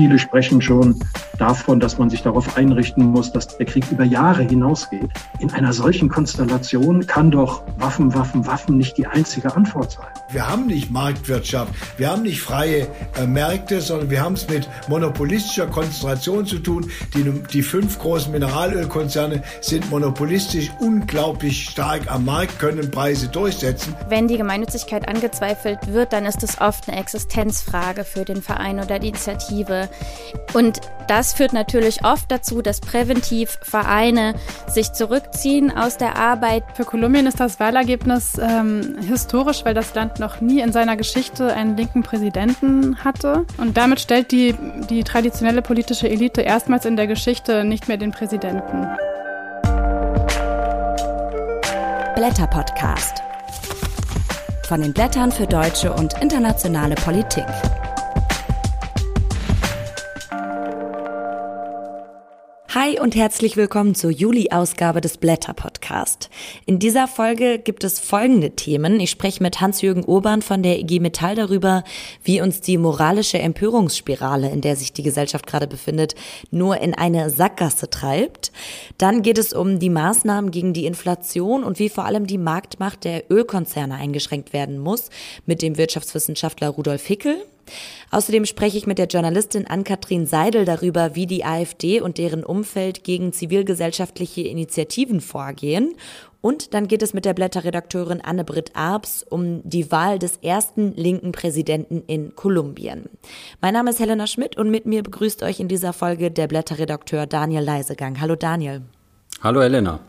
viele sprechen schon davon, dass man sich darauf einrichten muss, dass der Krieg über Jahre hinausgeht. In einer solchen Konstellation kann doch Waffen, Waffen, Waffen nicht die einzige Antwort sein. Wir haben nicht Marktwirtschaft, wir haben nicht freie äh, Märkte, sondern wir haben es mit monopolistischer Konzentration zu tun. Die, die fünf großen Mineralölkonzerne sind monopolistisch unglaublich stark am Markt, können Preise durchsetzen. Wenn die Gemeinnützigkeit angezweifelt wird, dann ist es oft eine Existenzfrage für den Verein oder die Initiative. Und das führt natürlich oft dazu, dass präventiv Vereine sich zurückziehen aus der Arbeit. Für Kolumbien ist das Wahlergebnis ähm, historisch, weil das Land noch nie in seiner Geschichte einen linken Präsidenten hatte. Und damit stellt die, die traditionelle politische Elite erstmals in der Geschichte nicht mehr den Präsidenten. Blätter Podcast. Von den Blättern für deutsche und internationale Politik. Hi und herzlich willkommen zur Juli-Ausgabe des Blätter Podcast. In dieser Folge gibt es folgende Themen. Ich spreche mit Hans-Jürgen Urban von der IG Metall darüber, wie uns die moralische Empörungsspirale, in der sich die Gesellschaft gerade befindet, nur in eine Sackgasse treibt. Dann geht es um die Maßnahmen gegen die Inflation und wie vor allem die Marktmacht der Ölkonzerne eingeschränkt werden muss mit dem Wirtschaftswissenschaftler Rudolf Hickel. Außerdem spreche ich mit der Journalistin Ann-Kathrin Seidel darüber, wie die AfD und deren Umfeld gegen zivilgesellschaftliche Initiativen vorgehen. Und dann geht es mit der Blätterredakteurin Anne-Britt Arps um die Wahl des ersten linken Präsidenten in Kolumbien. Mein Name ist Helena Schmidt und mit mir begrüßt euch in dieser Folge der Blätterredakteur Daniel Leisegang. Hallo Daniel. Hallo Helena.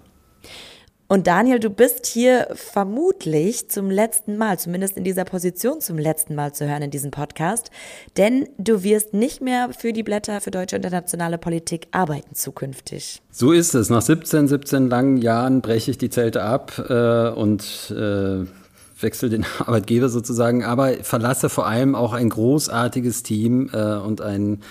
Und Daniel, du bist hier vermutlich zum letzten Mal, zumindest in dieser Position zum letzten Mal zu hören in diesem Podcast, denn du wirst nicht mehr für die Blätter für deutsche internationale Politik arbeiten zukünftig. So ist es. Nach 17, 17 langen Jahren breche ich die Zelte ab äh, und äh, wechsle den Arbeitgeber sozusagen, aber verlasse vor allem auch ein großartiges Team äh, und ein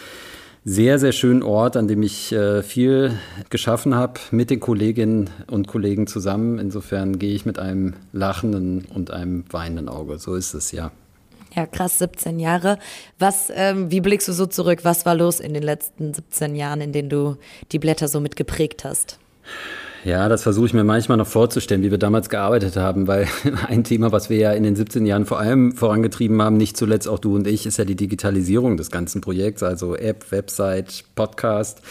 sehr, sehr schönen Ort, an dem ich äh, viel geschaffen habe mit den Kolleginnen und Kollegen zusammen. Insofern gehe ich mit einem lachenden und einem weinenden Auge. So ist es, ja. Ja, krass, 17 Jahre. Was, ähm, wie blickst du so zurück? Was war los in den letzten 17 Jahren, in denen du die Blätter so mitgeprägt hast? Ja, das versuche ich mir manchmal noch vorzustellen, wie wir damals gearbeitet haben, weil ein Thema, was wir ja in den 17 Jahren vor allem vorangetrieben haben, nicht zuletzt auch du und ich, ist ja die Digitalisierung des ganzen Projekts, also App, Website, Podcast.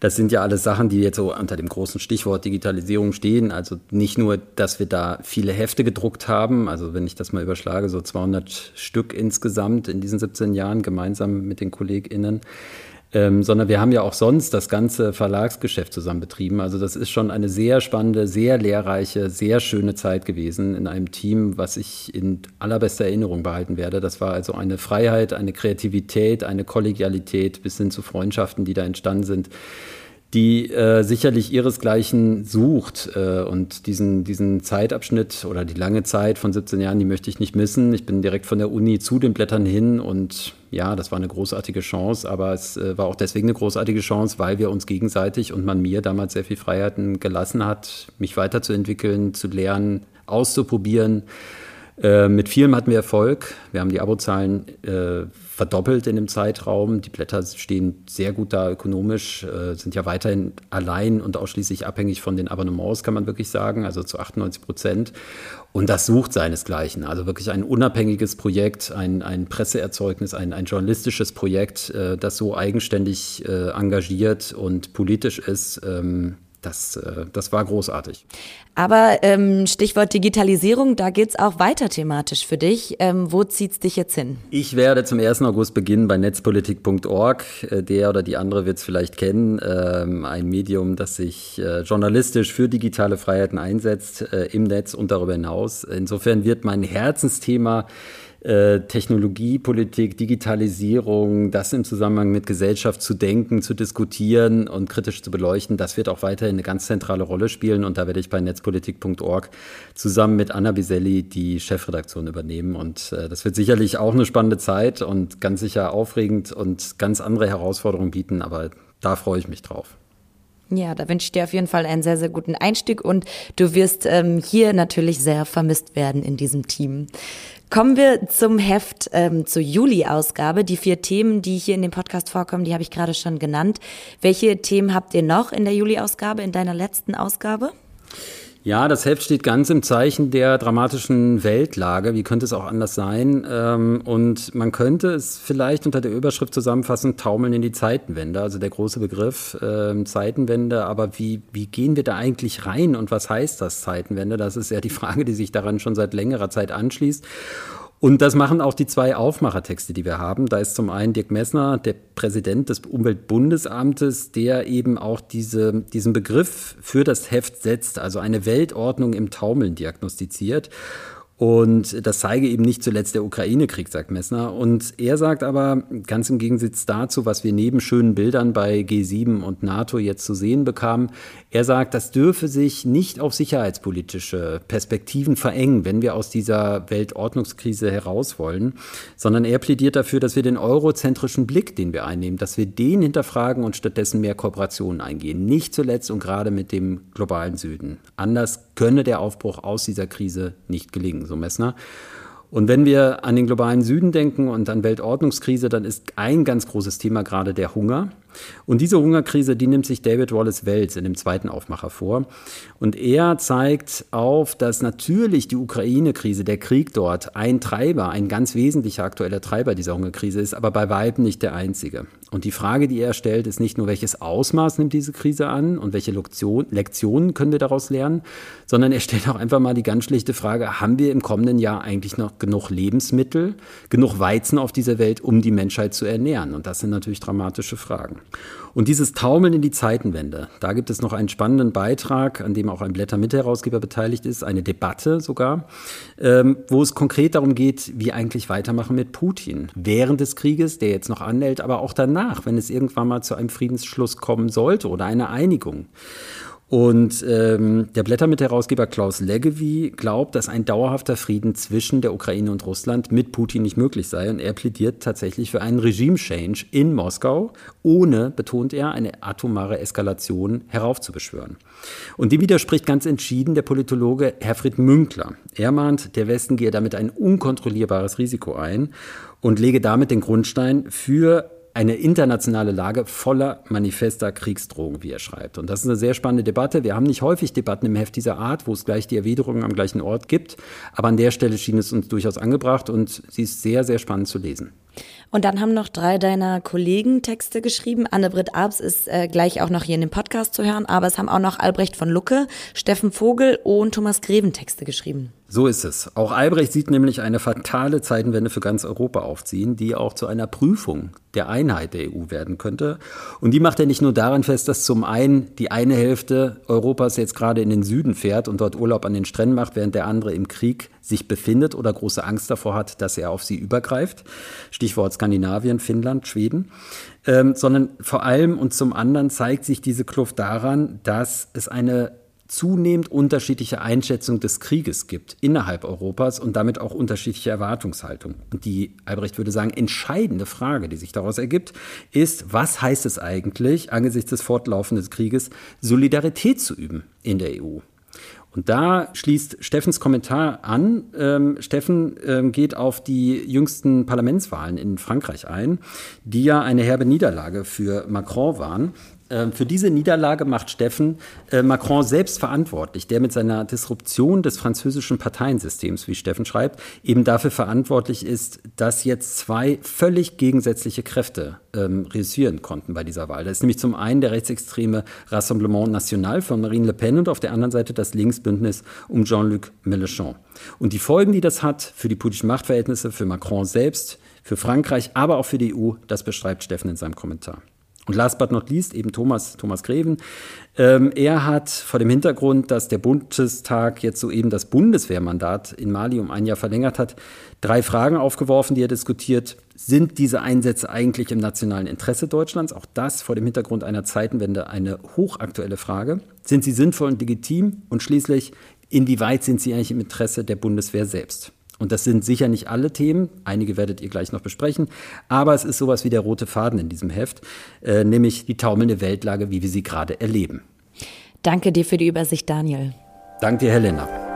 Das sind ja alles Sachen, die jetzt so unter dem großen Stichwort Digitalisierung stehen. Also nicht nur, dass wir da viele Hefte gedruckt haben, also wenn ich das mal überschlage, so 200 Stück insgesamt in diesen 17 Jahren gemeinsam mit den KollegInnen ähm, sondern wir haben ja auch sonst das ganze Verlagsgeschäft zusammen betrieben. Also das ist schon eine sehr spannende, sehr lehrreiche, sehr schöne Zeit gewesen in einem Team, was ich in allerbester Erinnerung behalten werde. Das war also eine Freiheit, eine Kreativität, eine Kollegialität bis hin zu Freundschaften, die da entstanden sind die äh, sicherlich ihresgleichen sucht. Äh, und diesen, diesen Zeitabschnitt oder die lange Zeit von 17 Jahren, die möchte ich nicht missen. Ich bin direkt von der Uni zu den Blättern hin und ja, das war eine großartige Chance, aber es äh, war auch deswegen eine großartige Chance, weil wir uns gegenseitig und man mir damals sehr viel Freiheiten gelassen hat, mich weiterzuentwickeln, zu lernen, auszuprobieren. Äh, mit vielem hatten wir Erfolg. Wir haben die Abozahlen äh, verdoppelt in dem Zeitraum. Die Blätter stehen sehr gut da ökonomisch, äh, sind ja weiterhin allein und ausschließlich abhängig von den Abonnements, kann man wirklich sagen, also zu 98 Prozent. Und das sucht seinesgleichen. Also wirklich ein unabhängiges Projekt, ein, ein Presseerzeugnis, ein, ein journalistisches Projekt, äh, das so eigenständig äh, engagiert und politisch ist. Ähm, das, äh, das war großartig. Aber ähm, Stichwort Digitalisierung, da geht es auch weiter thematisch für dich. Ähm, wo es dich jetzt hin? Ich werde zum 1. August beginnen bei netzpolitik.org. Äh, der oder die andere wird es vielleicht kennen. Ähm, ein Medium, das sich äh, journalistisch für digitale Freiheiten einsetzt äh, im Netz und darüber hinaus. Insofern wird mein Herzensthema äh, Technologiepolitik, Digitalisierung, das im Zusammenhang mit Gesellschaft zu denken, zu diskutieren und kritisch zu beleuchten, das wird auch weiterhin eine ganz zentrale Rolle spielen. Und da werde ich bei netzpolitik.org zusammen mit Anna Biselli die Chefredaktion übernehmen. Und äh, das wird sicherlich auch eine spannende Zeit und ganz sicher aufregend und ganz andere Herausforderungen bieten. Aber da freue ich mich drauf. Ja, da wünsche ich dir auf jeden Fall einen sehr, sehr guten Einstieg und du wirst ähm, hier natürlich sehr vermisst werden in diesem Team. Kommen wir zum Heft, ähm, zur Juli-Ausgabe. Die vier Themen, die hier in dem Podcast vorkommen, die habe ich gerade schon genannt. Welche Themen habt ihr noch in der Juli-Ausgabe, in deiner letzten Ausgabe? Ja, das Heft steht ganz im Zeichen der dramatischen Weltlage. Wie könnte es auch anders sein? Ähm, und man könnte es vielleicht unter der Überschrift zusammenfassen, taumeln in die Zeitenwende. Also der große Begriff äh, Zeitenwende. Aber wie, wie gehen wir da eigentlich rein und was heißt das Zeitenwende? Das ist ja die Frage, die sich daran schon seit längerer Zeit anschließt. Und das machen auch die zwei Aufmachertexte, die wir haben. Da ist zum einen Dirk Messner, der Präsident des Umweltbundesamtes, der eben auch diese, diesen Begriff für das Heft setzt, also eine Weltordnung im Taumeln diagnostiziert. Und das zeige eben nicht zuletzt der Ukraine-Krieg, sagt Messner. Und er sagt aber, ganz im Gegensatz dazu, was wir neben schönen Bildern bei G7 und NATO jetzt zu sehen bekamen, er sagt, das dürfe sich nicht auf sicherheitspolitische Perspektiven verengen, wenn wir aus dieser Weltordnungskrise heraus wollen, sondern er plädiert dafür, dass wir den eurozentrischen Blick, den wir einnehmen, dass wir den hinterfragen und stattdessen mehr Kooperationen eingehen. Nicht zuletzt und gerade mit dem globalen Süden. Anders könne der Aufbruch aus dieser Krise nicht gelingen so Messner. Und wenn wir an den globalen Süden denken und an Weltordnungskrise, dann ist ein ganz großes Thema gerade der Hunger. Und diese Hungerkrise, die nimmt sich David Wallace Wells in dem zweiten Aufmacher vor. Und er zeigt auf, dass natürlich die Ukraine-Krise, der Krieg dort, ein Treiber, ein ganz wesentlicher aktueller Treiber dieser Hungerkrise ist, aber bei weitem nicht der einzige. Und die Frage, die er stellt, ist nicht nur, welches Ausmaß nimmt diese Krise an und welche Lektion, Lektionen können wir daraus lernen, sondern er stellt auch einfach mal die ganz schlichte Frage, haben wir im kommenden Jahr eigentlich noch genug Lebensmittel, genug Weizen auf dieser Welt, um die Menschheit zu ernähren? Und das sind natürlich dramatische Fragen. Und dieses Taumeln in die Zeitenwende, da gibt es noch einen spannenden Beitrag, an dem auch ein Blätter-Mitherausgeber beteiligt ist, eine Debatte sogar, ähm, wo es konkret darum geht, wie eigentlich weitermachen mit Putin. Während des Krieges, der jetzt noch anhält, aber auch danach, wenn es irgendwann mal zu einem Friedensschluss kommen sollte oder einer Einigung. Und ähm, der Blättermit-Herausgeber Klaus Leggevi glaubt, dass ein dauerhafter Frieden zwischen der Ukraine und Russland mit Putin nicht möglich sei. Und er plädiert tatsächlich für einen Regime-Change in Moskau, ohne, betont er, eine atomare Eskalation heraufzubeschwören. Und dem widerspricht ganz entschieden der Politologe Herfried Münkler. Er mahnt, der Westen gehe damit ein unkontrollierbares Risiko ein und lege damit den Grundstein für eine internationale Lage voller manifester Kriegsdrohungen, wie er schreibt. Und das ist eine sehr spannende Debatte. Wir haben nicht häufig Debatten im Heft dieser Art, wo es gleich die Erwiderungen am gleichen Ort gibt. Aber an der Stelle schien es uns durchaus angebracht und sie ist sehr, sehr spannend zu lesen. Und dann haben noch drei deiner Kollegen Texte geschrieben. Anne-Britt Abs ist äh, gleich auch noch hier in dem Podcast zu hören, aber es haben auch noch Albrecht von Lucke, Steffen Vogel und Thomas Greven Texte geschrieben. So ist es. Auch Albrecht sieht nämlich eine fatale Zeitenwende für ganz Europa aufziehen, die auch zu einer Prüfung der Einheit der EU werden könnte. Und die macht er nicht nur daran fest, dass zum einen die eine Hälfte Europas jetzt gerade in den Süden fährt und dort Urlaub an den Stränden macht, während der andere im Krieg sich befindet oder große Angst davor hat, dass er auf sie übergreift. Stichwort Skandinavien, Finnland, Schweden. Ähm, sondern vor allem und zum anderen zeigt sich diese Kluft daran, dass es eine zunehmend unterschiedliche Einschätzung des Krieges gibt innerhalb Europas und damit auch unterschiedliche Erwartungshaltung. Und die, Albrecht würde sagen, entscheidende Frage, die sich daraus ergibt, ist, was heißt es eigentlich, angesichts des fortlaufenden Krieges Solidarität zu üben in der EU? Und da schließt Steffens Kommentar an. Ähm, Steffen ähm, geht auf die jüngsten Parlamentswahlen in Frankreich ein, die ja eine herbe Niederlage für Macron waren. Ähm, für diese Niederlage macht Steffen äh, Macron selbst verantwortlich, der mit seiner Disruption des französischen Parteiensystems, wie Steffen schreibt, eben dafür verantwortlich ist, dass jetzt zwei völlig gegensätzliche Kräfte ähm, reüssieren konnten bei dieser Wahl. Das ist nämlich zum einen der rechtsextreme Rassemblement National von Marine Le Pen und auf der anderen Seite das Linksbündnis um Jean-Luc Mélenchon. Und die Folgen, die das hat für die politischen Machtverhältnisse, für Macron selbst, für Frankreich, aber auch für die EU, das beschreibt Steffen in seinem Kommentar. Und last but not least eben Thomas, Thomas Greven. Ähm, er hat vor dem Hintergrund, dass der Bundestag jetzt soeben das Bundeswehrmandat in Mali um ein Jahr verlängert hat, drei Fragen aufgeworfen, die er diskutiert. Sind diese Einsätze eigentlich im nationalen Interesse Deutschlands? Auch das vor dem Hintergrund einer Zeitenwende eine hochaktuelle Frage. Sind sie sinnvoll und legitim? Und schließlich, inwieweit sind sie eigentlich im Interesse der Bundeswehr selbst? Und das sind sicher nicht alle Themen, einige werdet ihr gleich noch besprechen, aber es ist sowas wie der rote Faden in diesem Heft, äh, nämlich die taumelnde Weltlage, wie wir sie gerade erleben. Danke dir für die Übersicht, Daniel. Danke dir, Helena.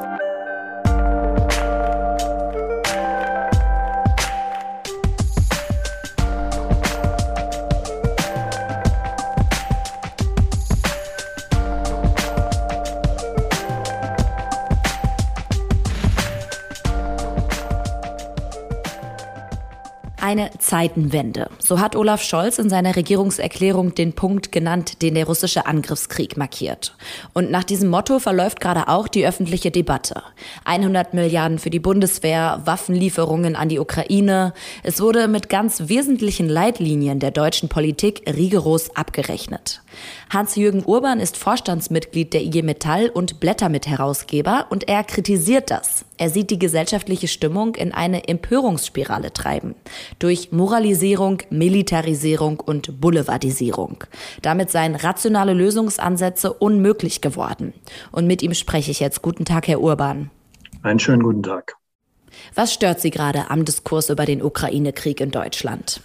Eine Zeitenwende. So hat Olaf Scholz in seiner Regierungserklärung den Punkt genannt, den der russische Angriffskrieg markiert. Und nach diesem Motto verläuft gerade auch die öffentliche Debatte. 100 Milliarden für die Bundeswehr, Waffenlieferungen an die Ukraine. Es wurde mit ganz wesentlichen Leitlinien der deutschen Politik rigoros abgerechnet. Hans-Jürgen Urban ist Vorstandsmitglied der IG Metall und Blättermitherausgeber und er kritisiert das. Er sieht die gesellschaftliche Stimmung in eine Empörungsspirale treiben. Durch Moralisierung, Militarisierung und Boulevardisierung. Damit seien rationale Lösungsansätze unmöglich geworden. Und mit ihm spreche ich jetzt. Guten Tag, Herr Urban. Einen schönen guten Tag. Was stört Sie gerade am Diskurs über den Ukraine-Krieg in Deutschland?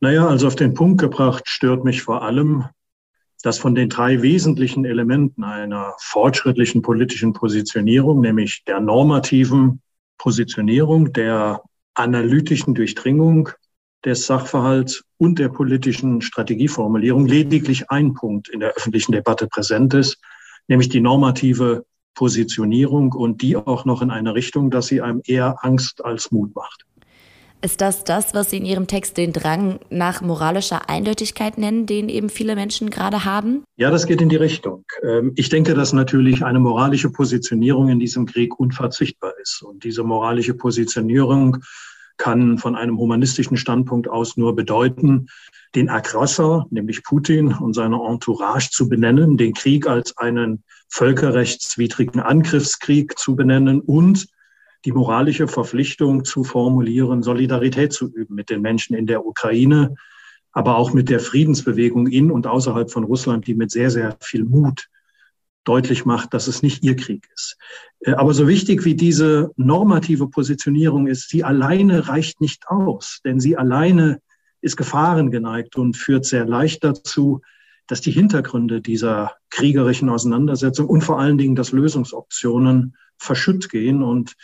Naja, also auf den Punkt gebracht stört mich vor allem, dass von den drei wesentlichen Elementen einer fortschrittlichen politischen Positionierung, nämlich der normativen Positionierung, der analytischen Durchdringung des Sachverhalts und der politischen Strategieformulierung lediglich ein Punkt in der öffentlichen Debatte präsent ist, nämlich die normative Positionierung und die auch noch in eine Richtung, dass sie einem eher Angst als Mut macht. Ist das das, was Sie in Ihrem Text den Drang nach moralischer Eindeutigkeit nennen, den eben viele Menschen gerade haben? Ja, das geht in die Richtung. Ähm, ich denke, dass natürlich eine moralische Positionierung in diesem Krieg unverzichtbar ist. Und diese moralische Positionierung kann von einem humanistischen Standpunkt aus nur bedeuten, den Aggressor, nämlich Putin und seine Entourage zu benennen, den Krieg als einen völkerrechtswidrigen Angriffskrieg zu benennen und die moralische Verpflichtung zu formulieren, Solidarität zu üben mit den Menschen in der Ukraine, aber auch mit der Friedensbewegung in und außerhalb von Russland, die mit sehr, sehr viel Mut deutlich macht, dass es nicht ihr Krieg ist. Äh, aber so wichtig wie diese normative Positionierung ist, sie alleine reicht nicht aus, denn sie alleine ist gefahrengeneigt und führt sehr leicht dazu, dass die Hintergründe dieser kriegerischen Auseinandersetzung und vor allen Dingen, dass Lösungsoptionen verschütt gehen und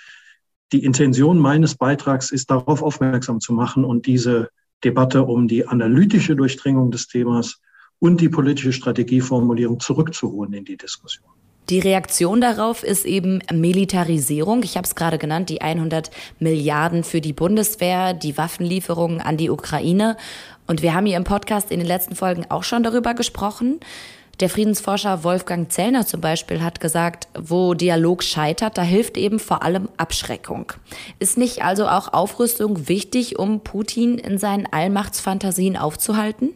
die Intention meines Beitrags ist, darauf aufmerksam zu machen und diese Debatte um die analytische Durchdringung des Themas und die politische Strategieformulierung zurückzuholen in die Diskussion. Die Reaktion darauf ist eben Militarisierung. Ich habe es gerade genannt, die 100 Milliarden für die Bundeswehr, die Waffenlieferungen an die Ukraine. Und wir haben hier im Podcast in den letzten Folgen auch schon darüber gesprochen. Der Friedensforscher Wolfgang Zellner zum Beispiel hat gesagt, wo Dialog scheitert, da hilft eben vor allem Abschreckung. Ist nicht also auch Aufrüstung wichtig, um Putin in seinen Allmachtsfantasien aufzuhalten?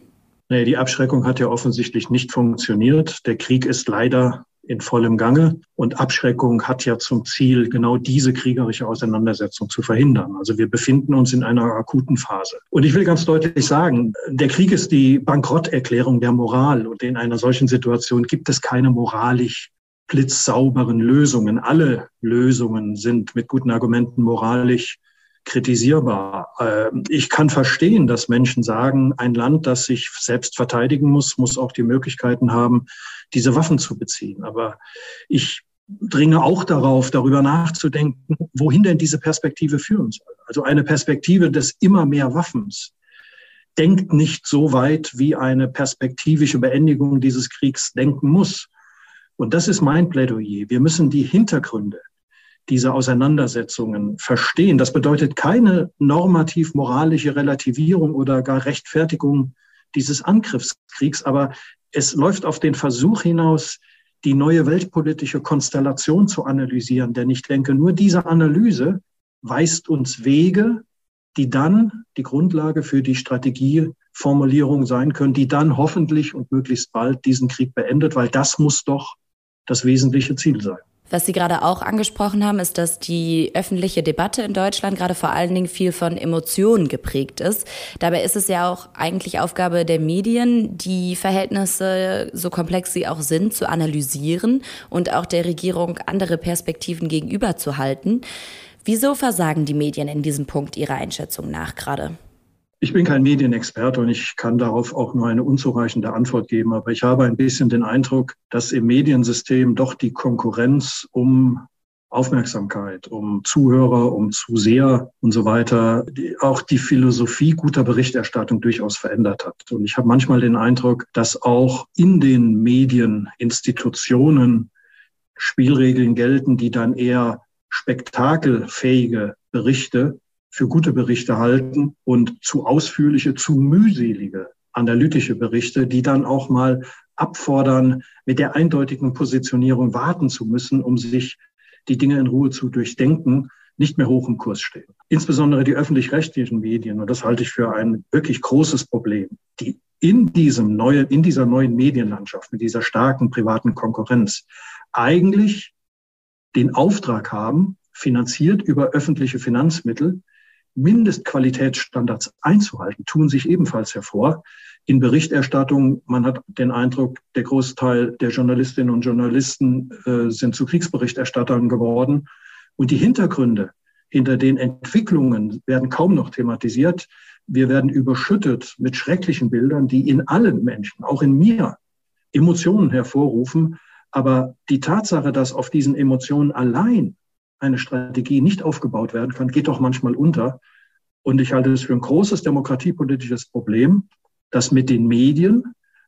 Nee, die Abschreckung hat ja offensichtlich nicht funktioniert. Der Krieg ist leider in vollem Gange. Und Abschreckung hat ja zum Ziel, genau diese kriegerische Auseinandersetzung zu verhindern. Also wir befinden uns in einer akuten Phase. Und ich will ganz deutlich sagen, der Krieg ist die Bankrotterklärung der Moral. Und in einer solchen Situation gibt es keine moralisch blitzsauberen Lösungen. Alle Lösungen sind mit guten Argumenten moralisch kritisierbar. Ähm, ich kann verstehen, dass Menschen sagen, ein Land, das sich selbst verteidigen muss, muss auch die Möglichkeiten haben, diese Waffen zu beziehen. Aber ich dringe auch darauf, darüber nachzudenken, wohin denn diese Perspektive führen soll. Also eine Perspektive des immer mehr Waffens denkt nicht so weit, wie eine perspektivische Beendigung dieses Kriegs denken muss. Und das ist mein Plädoyer. Wir müssen die Hintergründe dieser Auseinandersetzungen verstehen. Das bedeutet keine normativ-moralische Relativierung oder gar Rechtfertigung dieses Angriffskriegs, aber es läuft auf den Versuch hinaus, die neue weltpolitische Konstellation zu analysieren. Denn ich denke, nur diese Analyse weist uns Wege, die dann die Grundlage für die Strategieformulierung sein können, die dann hoffentlich und möglichst bald diesen Krieg beendet, weil das muss doch das wesentliche Ziel sein. Was Sie gerade auch angesprochen haben, ist, dass die öffentliche Debatte in Deutschland gerade vor allen Dingen viel von Emotionen geprägt ist. Dabei ist es ja auch eigentlich Aufgabe der Medien, die Verhältnisse, so komplex sie auch sind, zu analysieren und auch der Regierung andere Perspektiven gegenüberzuhalten. Wieso versagen die Medien in diesem Punkt Ihrer Einschätzung nach gerade? Ich bin kein Medienexperte und ich kann darauf auch nur eine unzureichende Antwort geben. Aber ich habe ein bisschen den Eindruck, dass im Mediensystem doch die Konkurrenz um Aufmerksamkeit, um Zuhörer, um Zuseher und so weiter, die, auch die Philosophie guter Berichterstattung durchaus verändert hat. Und ich habe manchmal den Eindruck, dass auch in den Medieninstitutionen Spielregeln gelten, die dann eher spektakelfähige Berichte für gute Berichte halten und zu ausführliche, zu mühselige analytische Berichte, die dann auch mal abfordern, mit der eindeutigen Positionierung warten zu müssen, um sich die Dinge in Ruhe zu durchdenken, nicht mehr hoch im Kurs stehen. Insbesondere die öffentlich-rechtlichen Medien, und das halte ich für ein wirklich großes Problem, die in diesem neuen, in dieser neuen Medienlandschaft, mit dieser starken privaten Konkurrenz eigentlich den Auftrag haben, finanziert über öffentliche Finanzmittel, Mindestqualitätsstandards einzuhalten, tun sich ebenfalls hervor. In Berichterstattung, man hat den Eindruck, der Großteil der Journalistinnen und Journalisten äh, sind zu Kriegsberichterstattern geworden. Und die Hintergründe hinter den Entwicklungen werden kaum noch thematisiert. Wir werden überschüttet mit schrecklichen Bildern, die in allen Menschen, auch in mir, Emotionen hervorrufen. Aber die Tatsache, dass auf diesen Emotionen allein eine Strategie nicht aufgebaut werden kann, geht doch manchmal unter. Und ich halte es für ein großes demokratiepolitisches Problem, dass mit den Medien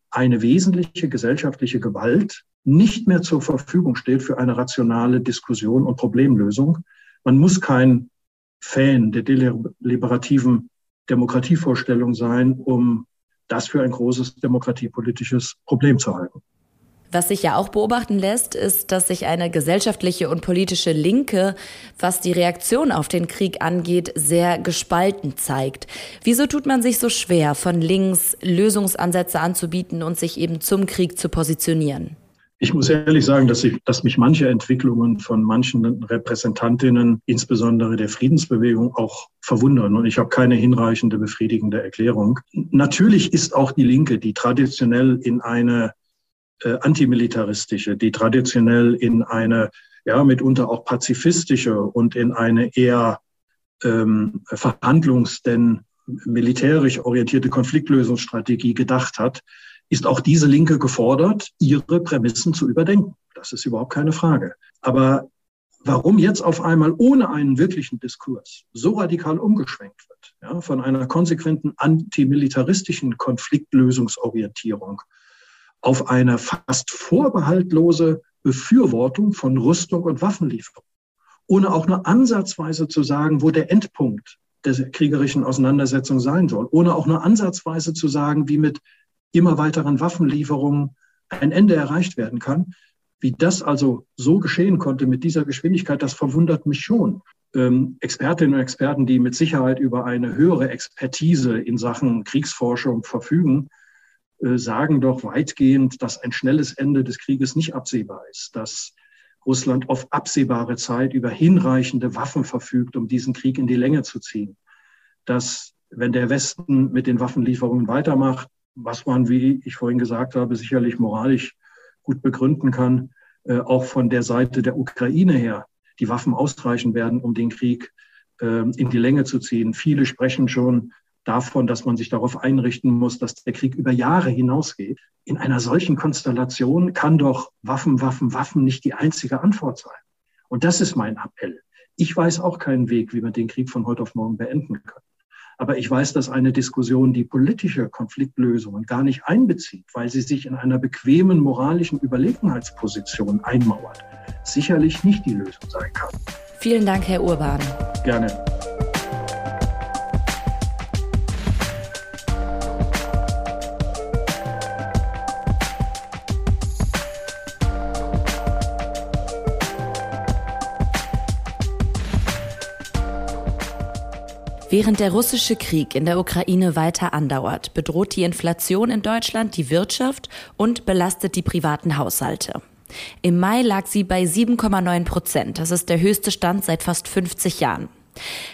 eine wesentliche gesellschaftliche Gewalt nicht mehr zur Verfügung steht für eine rationale Diskussion und Problemlösung. Man muss kein Fan der deliberativen Demokratievorstellung sein, um das für ein großes demokratiepolitisches Problem zu halten. Was sich ja auch beobachten lässt, ist, dass sich eine gesellschaftliche und politische Linke, was die Reaktion auf den Krieg angeht, sehr gespalten zeigt. Wieso tut man sich so schwer, von links Lösungsansätze anzubieten und sich eben zum Krieg zu positionieren? Ich muss ehrlich sagen, dass, ich, dass mich manche Entwicklungen von manchen Repräsentantinnen, insbesondere der Friedensbewegung, auch verwundern. Und ich habe keine hinreichende, befriedigende Erklärung. Natürlich ist auch die Linke, die traditionell in eine äh, antimilitaristische, die traditionell in eine ja mitunter auch pazifistische und in eine eher ähm, verhandlungs- denn militärisch orientierte Konfliktlösungsstrategie gedacht hat, ist auch diese Linke gefordert, ihre Prämissen zu überdenken. Das ist überhaupt keine Frage. Aber warum jetzt auf einmal ohne einen wirklichen Diskurs so radikal umgeschwenkt wird, ja, von einer konsequenten antimilitaristischen Konfliktlösungsorientierung auf eine fast vorbehaltlose Befürwortung von Rüstung und Waffenlieferung, ohne auch nur ansatzweise zu sagen, wo der Endpunkt der kriegerischen Auseinandersetzung sein soll, ohne auch nur ansatzweise zu sagen, wie mit immer weiteren Waffenlieferungen ein Ende erreicht werden kann. Wie das also so geschehen konnte mit dieser Geschwindigkeit, das verwundert mich schon. Ähm, Expertinnen und Experten, die mit Sicherheit über eine höhere Expertise in Sachen Kriegsforschung verfügen, sagen doch weitgehend, dass ein schnelles Ende des Krieges nicht absehbar ist, dass Russland auf absehbare Zeit über hinreichende Waffen verfügt, um diesen Krieg in die Länge zu ziehen, dass wenn der Westen mit den Waffenlieferungen weitermacht, was man, wie ich vorhin gesagt habe, sicherlich moralisch gut begründen kann, äh, auch von der Seite der Ukraine her die Waffen ausreichen werden, um den Krieg äh, in die Länge zu ziehen. Viele sprechen schon davon, dass man sich darauf einrichten muss, dass der Krieg über Jahre hinausgeht. In einer solchen Konstellation kann doch Waffen, Waffen, Waffen nicht die einzige Antwort sein. Und das ist mein Appell. Ich weiß auch keinen Weg, wie man den Krieg von heute auf morgen beenden kann. Aber ich weiß, dass eine Diskussion, die politische Konfliktlösungen gar nicht einbezieht, weil sie sich in einer bequemen moralischen Überlegenheitsposition einmauert, sicherlich nicht die Lösung sein kann. Vielen Dank, Herr Urban. Gerne. Während der russische Krieg in der Ukraine weiter andauert, bedroht die Inflation in Deutschland die Wirtschaft und belastet die privaten Haushalte. Im Mai lag sie bei 7,9 Prozent. Das ist der höchste Stand seit fast 50 Jahren.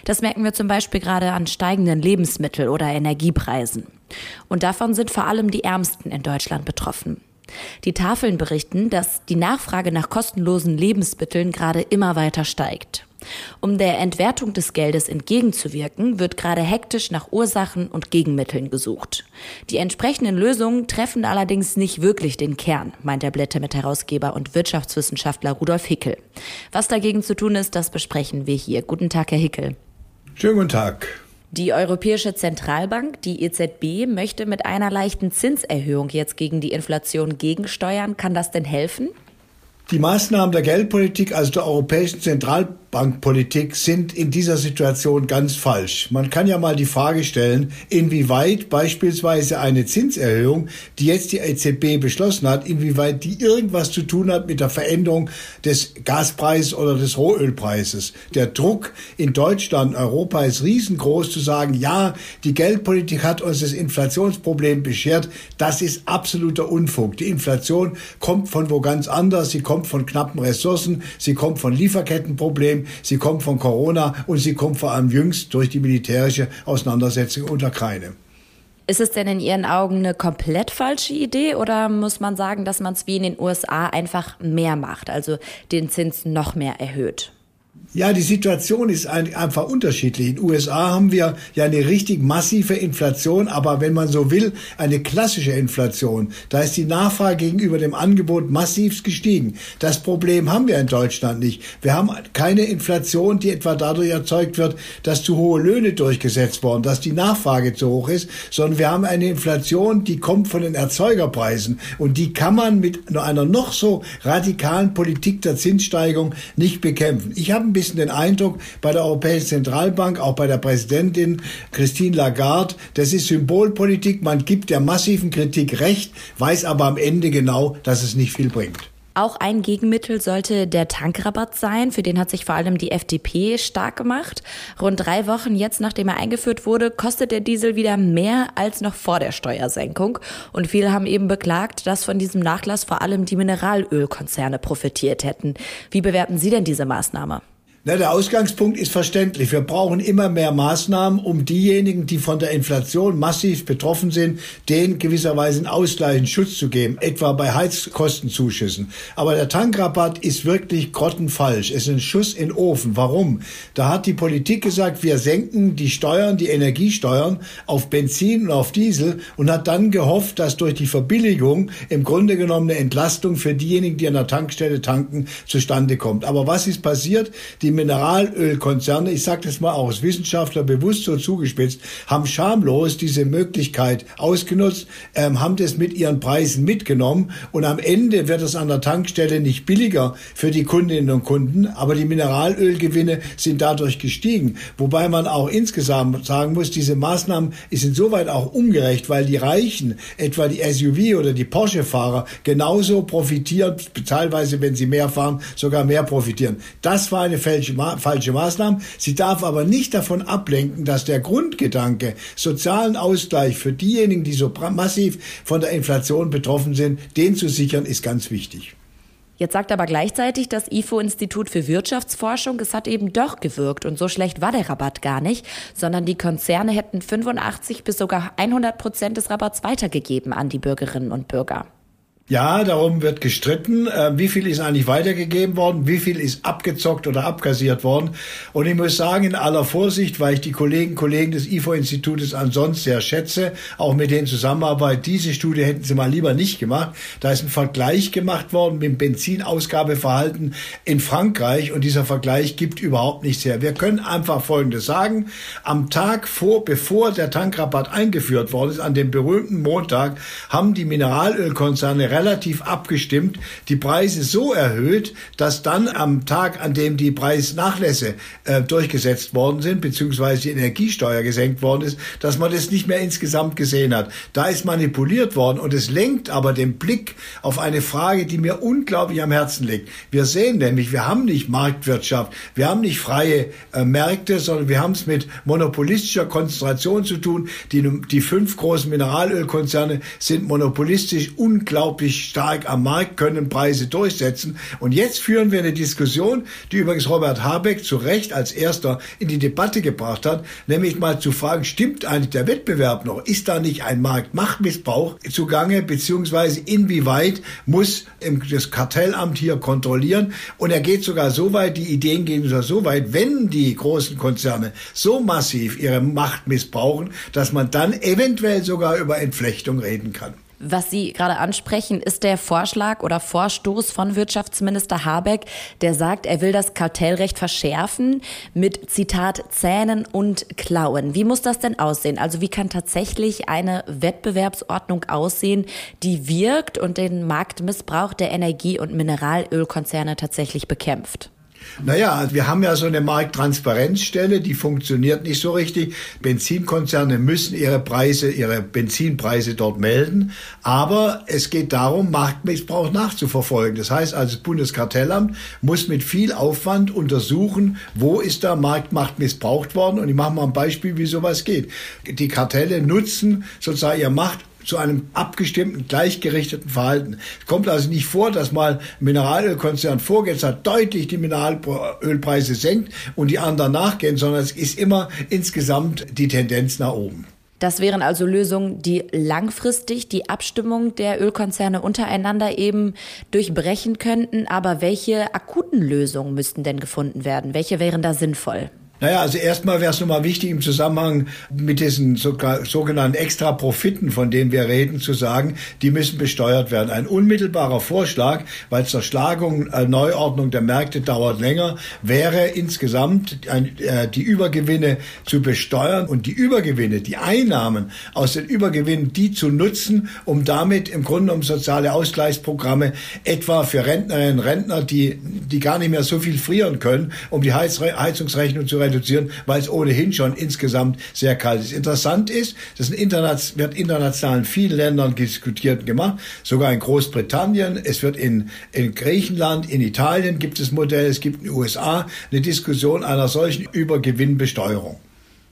Das merken wir zum Beispiel gerade an steigenden Lebensmittel- oder Energiepreisen. Und davon sind vor allem die Ärmsten in Deutschland betroffen. Die Tafeln berichten, dass die Nachfrage nach kostenlosen Lebensmitteln gerade immer weiter steigt. Um der Entwertung des Geldes entgegenzuwirken, wird gerade hektisch nach Ursachen und Gegenmitteln gesucht. Die entsprechenden Lösungen treffen allerdings nicht wirklich den Kern, meint der Blätter-Mitherausgeber und Wirtschaftswissenschaftler Rudolf Hickel. Was dagegen zu tun ist, das besprechen wir hier. Guten Tag, Herr Hickel. Schönen guten Tag. Die Europäische Zentralbank, die EZB, möchte mit einer leichten Zinserhöhung jetzt gegen die Inflation gegensteuern. Kann das denn helfen? Die Maßnahmen der Geldpolitik, also der Europäischen Zentralbank, Zentralbankpolitik sind in dieser Situation ganz falsch. Man kann ja mal die Frage stellen, inwieweit beispielsweise eine Zinserhöhung, die jetzt die EZB beschlossen hat, inwieweit die irgendwas zu tun hat mit der Veränderung des Gaspreises oder des Rohölpreises. Der Druck in Deutschland, Europa ist riesengroß zu sagen, ja, die Geldpolitik hat uns das Inflationsproblem beschert. Das ist absoluter Unfug. Die Inflation kommt von wo ganz anders. Sie kommt von knappen Ressourcen. Sie kommt von Lieferkettenproblemen. Sie kommt von Corona und sie kommt vor allem jüngst durch die militärische Auseinandersetzung in der Ukraine. Ist es denn in Ihren Augen eine komplett falsche Idee oder muss man sagen, dass man es wie in den USA einfach mehr macht, also den Zins noch mehr erhöht? Ja, die Situation ist einfach unterschiedlich. In den USA haben wir ja eine richtig massive Inflation, aber wenn man so will, eine klassische Inflation. Da ist die Nachfrage gegenüber dem Angebot massiv gestiegen. Das Problem haben wir in Deutschland nicht. Wir haben keine Inflation, die etwa dadurch erzeugt wird, dass zu hohe Löhne durchgesetzt worden, dass die Nachfrage zu hoch ist, sondern wir haben eine Inflation, die kommt von den Erzeugerpreisen und die kann man mit einer noch so radikalen Politik der Zinssteigerung nicht bekämpfen. Ich habe ein bisschen den Eindruck bei der Europäischen Zentralbank, auch bei der Präsidentin Christine Lagarde, das ist Symbolpolitik. Man gibt der massiven Kritik recht, weiß aber am Ende genau, dass es nicht viel bringt. Auch ein Gegenmittel sollte der Tankrabatt sein. Für den hat sich vor allem die FDP stark gemacht. Rund drei Wochen jetzt, nachdem er eingeführt wurde, kostet der Diesel wieder mehr als noch vor der Steuersenkung. Und viele haben eben beklagt, dass von diesem Nachlass vor allem die Mineralölkonzerne profitiert hätten. Wie bewerten Sie denn diese Maßnahme? Na, der Ausgangspunkt ist verständlich. Wir brauchen immer mehr Maßnahmen, um diejenigen, die von der Inflation massiv betroffen sind, denen gewisserweise einen ausgleichenden Schutz zu geben, etwa bei Heizkostenzuschüssen. Aber der Tankrabatt ist wirklich grottenfalsch. Es ist ein Schuss in den Ofen. Warum? Da hat die Politik gesagt, wir senken die Steuern, die Energiesteuern auf Benzin und auf Diesel und hat dann gehofft, dass durch die Verbilligung im Grunde genommen eine Entlastung für diejenigen, die an der Tankstelle tanken, zustande kommt. Aber was ist passiert? Die Mineralölkonzerne, ich sage das mal auch als Wissenschaftler bewusst so zugespitzt, haben schamlos diese Möglichkeit ausgenutzt, ähm, haben das mit ihren Preisen mitgenommen und am Ende wird es an der Tankstelle nicht billiger für die Kundinnen und Kunden, aber die Mineralölgewinne sind dadurch gestiegen. Wobei man auch insgesamt sagen muss, diese Maßnahmen ist insoweit auch ungerecht, weil die Reichen, etwa die SUV oder die Porsche-Fahrer, genauso profitieren, teilweise, wenn sie mehr fahren, sogar mehr profitieren. Das war eine Fälle falsche Maßnahmen. Sie darf aber nicht davon ablenken, dass der Grundgedanke sozialen Ausgleich für diejenigen, die so massiv von der Inflation betroffen sind, den zu sichern, ist ganz wichtig. Jetzt sagt aber gleichzeitig das IFO-Institut für Wirtschaftsforschung, es hat eben doch gewirkt und so schlecht war der Rabatt gar nicht, sondern die Konzerne hätten 85 bis sogar 100 Prozent des Rabatts weitergegeben an die Bürgerinnen und Bürger. Ja, darum wird gestritten, äh, wie viel ist eigentlich weitergegeben worden, wie viel ist abgezockt oder abkassiert worden. Und ich muss sagen, in aller Vorsicht, weil ich die Kollegen, Kollegen des IFO-Institutes ansonsten sehr schätze, auch mit denen Zusammenarbeit, diese Studie hätten sie mal lieber nicht gemacht. Da ist ein Vergleich gemacht worden mit dem Benzinausgabeverhalten in Frankreich und dieser Vergleich gibt überhaupt nichts her. Wir können einfach Folgendes sagen. Am Tag vor, bevor der Tankrabatt eingeführt worden ist, an dem berühmten Montag, haben die Mineralölkonzerne relativ abgestimmt die Preise so erhöht, dass dann am Tag, an dem die Preisnachlässe äh, durchgesetzt worden sind, beziehungsweise die Energiesteuer gesenkt worden ist, dass man das nicht mehr insgesamt gesehen hat. Da ist manipuliert worden und es lenkt aber den Blick auf eine Frage, die mir unglaublich am Herzen liegt. Wir sehen nämlich, wir haben nicht Marktwirtschaft, wir haben nicht freie äh, Märkte, sondern wir haben es mit monopolistischer Konzentration zu tun. Die, die fünf großen Mineralölkonzerne sind monopolistisch unglaublich sich stark am Markt, können Preise durchsetzen. Und jetzt führen wir eine Diskussion, die übrigens Robert Habeck zu Recht als erster in die Debatte gebracht hat, nämlich mal zu fragen, stimmt eigentlich der Wettbewerb noch? Ist da nicht ein Marktmachtmissbrauch zugange, beziehungsweise inwieweit muss das Kartellamt hier kontrollieren? Und er geht sogar so weit, die Ideen gehen sogar so weit, wenn die großen Konzerne so massiv ihre Macht missbrauchen, dass man dann eventuell sogar über Entflechtung reden kann. Was Sie gerade ansprechen, ist der Vorschlag oder Vorstoß von Wirtschaftsminister Habeck, der sagt, er will das Kartellrecht verschärfen mit Zitat Zähnen und Klauen. Wie muss das denn aussehen? Also wie kann tatsächlich eine Wettbewerbsordnung aussehen, die wirkt und den Marktmissbrauch der Energie- und Mineralölkonzerne tatsächlich bekämpft? Naja, wir haben ja so eine Markttransparenzstelle, die funktioniert nicht so richtig. Benzinkonzerne müssen ihre Preise, ihre Benzinpreise dort melden. Aber es geht darum, Marktmissbrauch nachzuverfolgen. Das heißt also, das Bundeskartellamt muss mit viel Aufwand untersuchen, wo ist da Marktmacht missbraucht worden. Und ich mache mal ein Beispiel, wie sowas geht. Die Kartelle nutzen sozusagen ihr Macht zu einem abgestimmten, gleichgerichteten Verhalten. Es kommt also nicht vor, dass mal Mineralölkonzern vorgeht, hat deutlich die Mineralölpreise senkt und die anderen nachgehen, sondern es ist immer insgesamt die Tendenz nach oben. Das wären also Lösungen, die langfristig die Abstimmung der Ölkonzerne untereinander eben durchbrechen könnten. Aber welche akuten Lösungen müssten denn gefunden werden? Welche wären da sinnvoll? Naja, also erstmal wäre es nochmal wichtig im Zusammenhang mit diesen sogenannten extra Profiten, von denen wir reden, zu sagen, die müssen besteuert werden. Ein unmittelbarer Vorschlag, weil Zerschlagung, äh, Neuordnung der Märkte dauert länger, wäre insgesamt äh, die Übergewinne zu besteuern und die Übergewinne, die Einnahmen aus den Übergewinnen, die zu nutzen, um damit im Grunde um soziale Ausgleichsprogramme etwa für Rentnerinnen und Rentner, die, die gar nicht mehr so viel frieren können, um die Heizungsrechnung zu reduzieren, weil es ohnehin schon insgesamt sehr kalt ist. Interessant ist, das wird international in vielen Ländern diskutiert und gemacht, sogar in Großbritannien, es wird in, in Griechenland, in Italien gibt es Modelle, es gibt in den USA eine Diskussion einer solchen Übergewinnbesteuerung.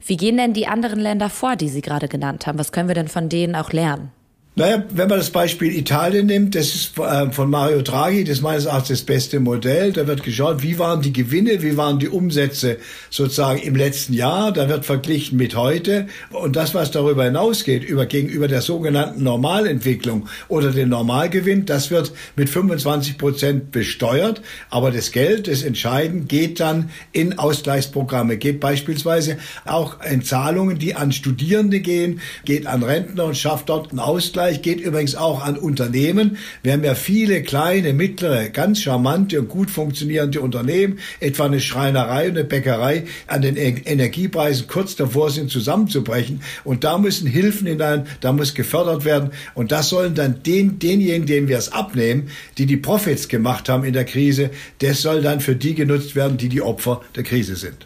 Wie gehen denn die anderen Länder vor, die Sie gerade genannt haben? Was können wir denn von denen auch lernen? Naja, wenn man das Beispiel Italien nimmt, das ist äh, von Mario Draghi, das ist meines Erachtens das beste Modell. Da wird geschaut, wie waren die Gewinne, wie waren die Umsätze sozusagen im letzten Jahr. Da wird verglichen mit heute. Und das, was darüber hinausgeht, über, gegenüber der sogenannten Normalentwicklung oder dem Normalgewinn, das wird mit 25 Prozent besteuert. Aber das Geld, das Entscheiden, geht dann in Ausgleichsprogramme, geht beispielsweise auch in Zahlungen, die an Studierende gehen, geht an Rentner und schafft dort einen Ausgleich Ausgleich geht übrigens auch an Unternehmen. Wir haben ja viele kleine, mittlere, ganz charmante und gut funktionierende Unternehmen, etwa eine Schreinerei und eine Bäckerei, an den Energiepreisen kurz davor sind zusammenzubrechen. Und da müssen Hilfen hinein, da muss gefördert werden. Und das sollen dann den, denjenigen, denen wir es abnehmen, die die Profits gemacht haben in der Krise, das soll dann für die genutzt werden, die die Opfer der Krise sind.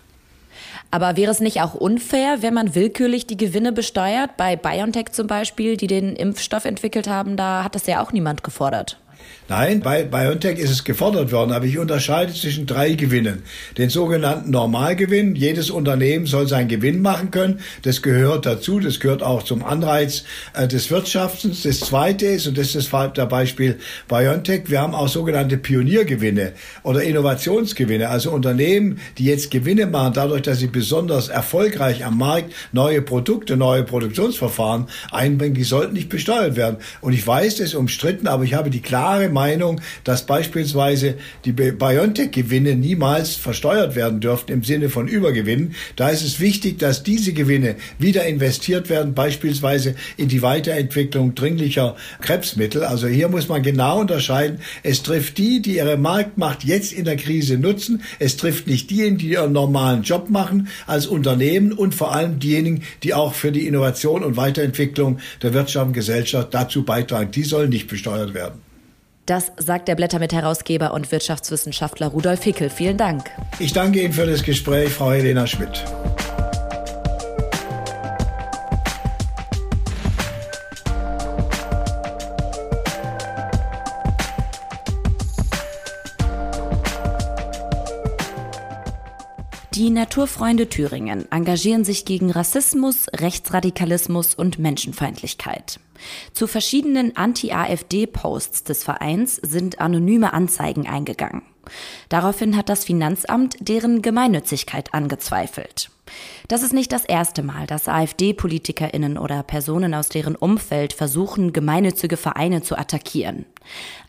Aber wäre es nicht auch unfair, wenn man willkürlich die Gewinne besteuert? Bei BioNTech zum Beispiel, die den Impfstoff entwickelt haben, da hat das ja auch niemand gefordert. Nein, bei BioNTech ist es gefordert worden, aber ich unterscheide zwischen drei Gewinnen. Den sogenannten Normalgewinn. Jedes Unternehmen soll seinen Gewinn machen können. Das gehört dazu. Das gehört auch zum Anreiz äh, des Wirtschaftens. Das zweite ist, und das ist das Beispiel BioNTech, wir haben auch sogenannte Pioniergewinne oder Innovationsgewinne. Also Unternehmen, die jetzt Gewinne machen, dadurch, dass sie besonders erfolgreich am Markt neue Produkte, neue Produktionsverfahren einbringen, die sollten nicht besteuert werden. Und ich weiß, das ist umstritten, aber ich habe die klare Meinung, Meinung, dass beispielsweise die BioNTech-Gewinne niemals versteuert werden dürften im Sinne von Übergewinnen. Da ist es wichtig, dass diese Gewinne wieder investiert werden, beispielsweise in die Weiterentwicklung dringlicher Krebsmittel. Also hier muss man genau unterscheiden. Es trifft die, die ihre Marktmacht jetzt in der Krise nutzen. Es trifft nicht diejenigen, die ihren normalen Job machen als Unternehmen und vor allem diejenigen, die auch für die Innovation und Weiterentwicklung der Wirtschaft und Gesellschaft dazu beitragen. Die sollen nicht besteuert werden. Das sagt der Blättermit-Herausgeber und Wirtschaftswissenschaftler Rudolf Hickel. Vielen Dank. Ich danke Ihnen für das Gespräch, Frau Helena Schmidt. Die Naturfreunde Thüringen engagieren sich gegen Rassismus, Rechtsradikalismus und Menschenfeindlichkeit. Zu verschiedenen Anti-AfD-Posts des Vereins sind anonyme Anzeigen eingegangen. Daraufhin hat das Finanzamt deren Gemeinnützigkeit angezweifelt. Das ist nicht das erste Mal, dass AfD-Politikerinnen oder Personen aus deren Umfeld versuchen, gemeinnützige Vereine zu attackieren.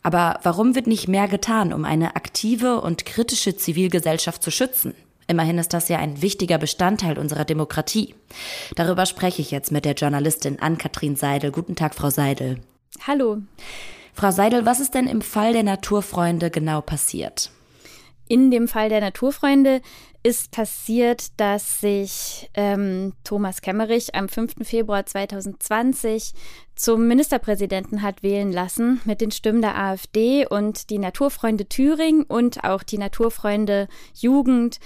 Aber warum wird nicht mehr getan, um eine aktive und kritische Zivilgesellschaft zu schützen? Immerhin ist das ja ein wichtiger Bestandteil unserer Demokratie. Darüber spreche ich jetzt mit der Journalistin Ann-Kathrin Seidel. Guten Tag, Frau Seidel. Hallo. Frau Seidel, was ist denn im Fall der Naturfreunde genau passiert? In dem Fall der Naturfreunde ist passiert, dass sich ähm, Thomas Kemmerich am 5. Februar 2020 zum Ministerpräsidenten hat wählen lassen mit den Stimmen der AfD und die Naturfreunde Thüringen und auch die Naturfreunde Jugend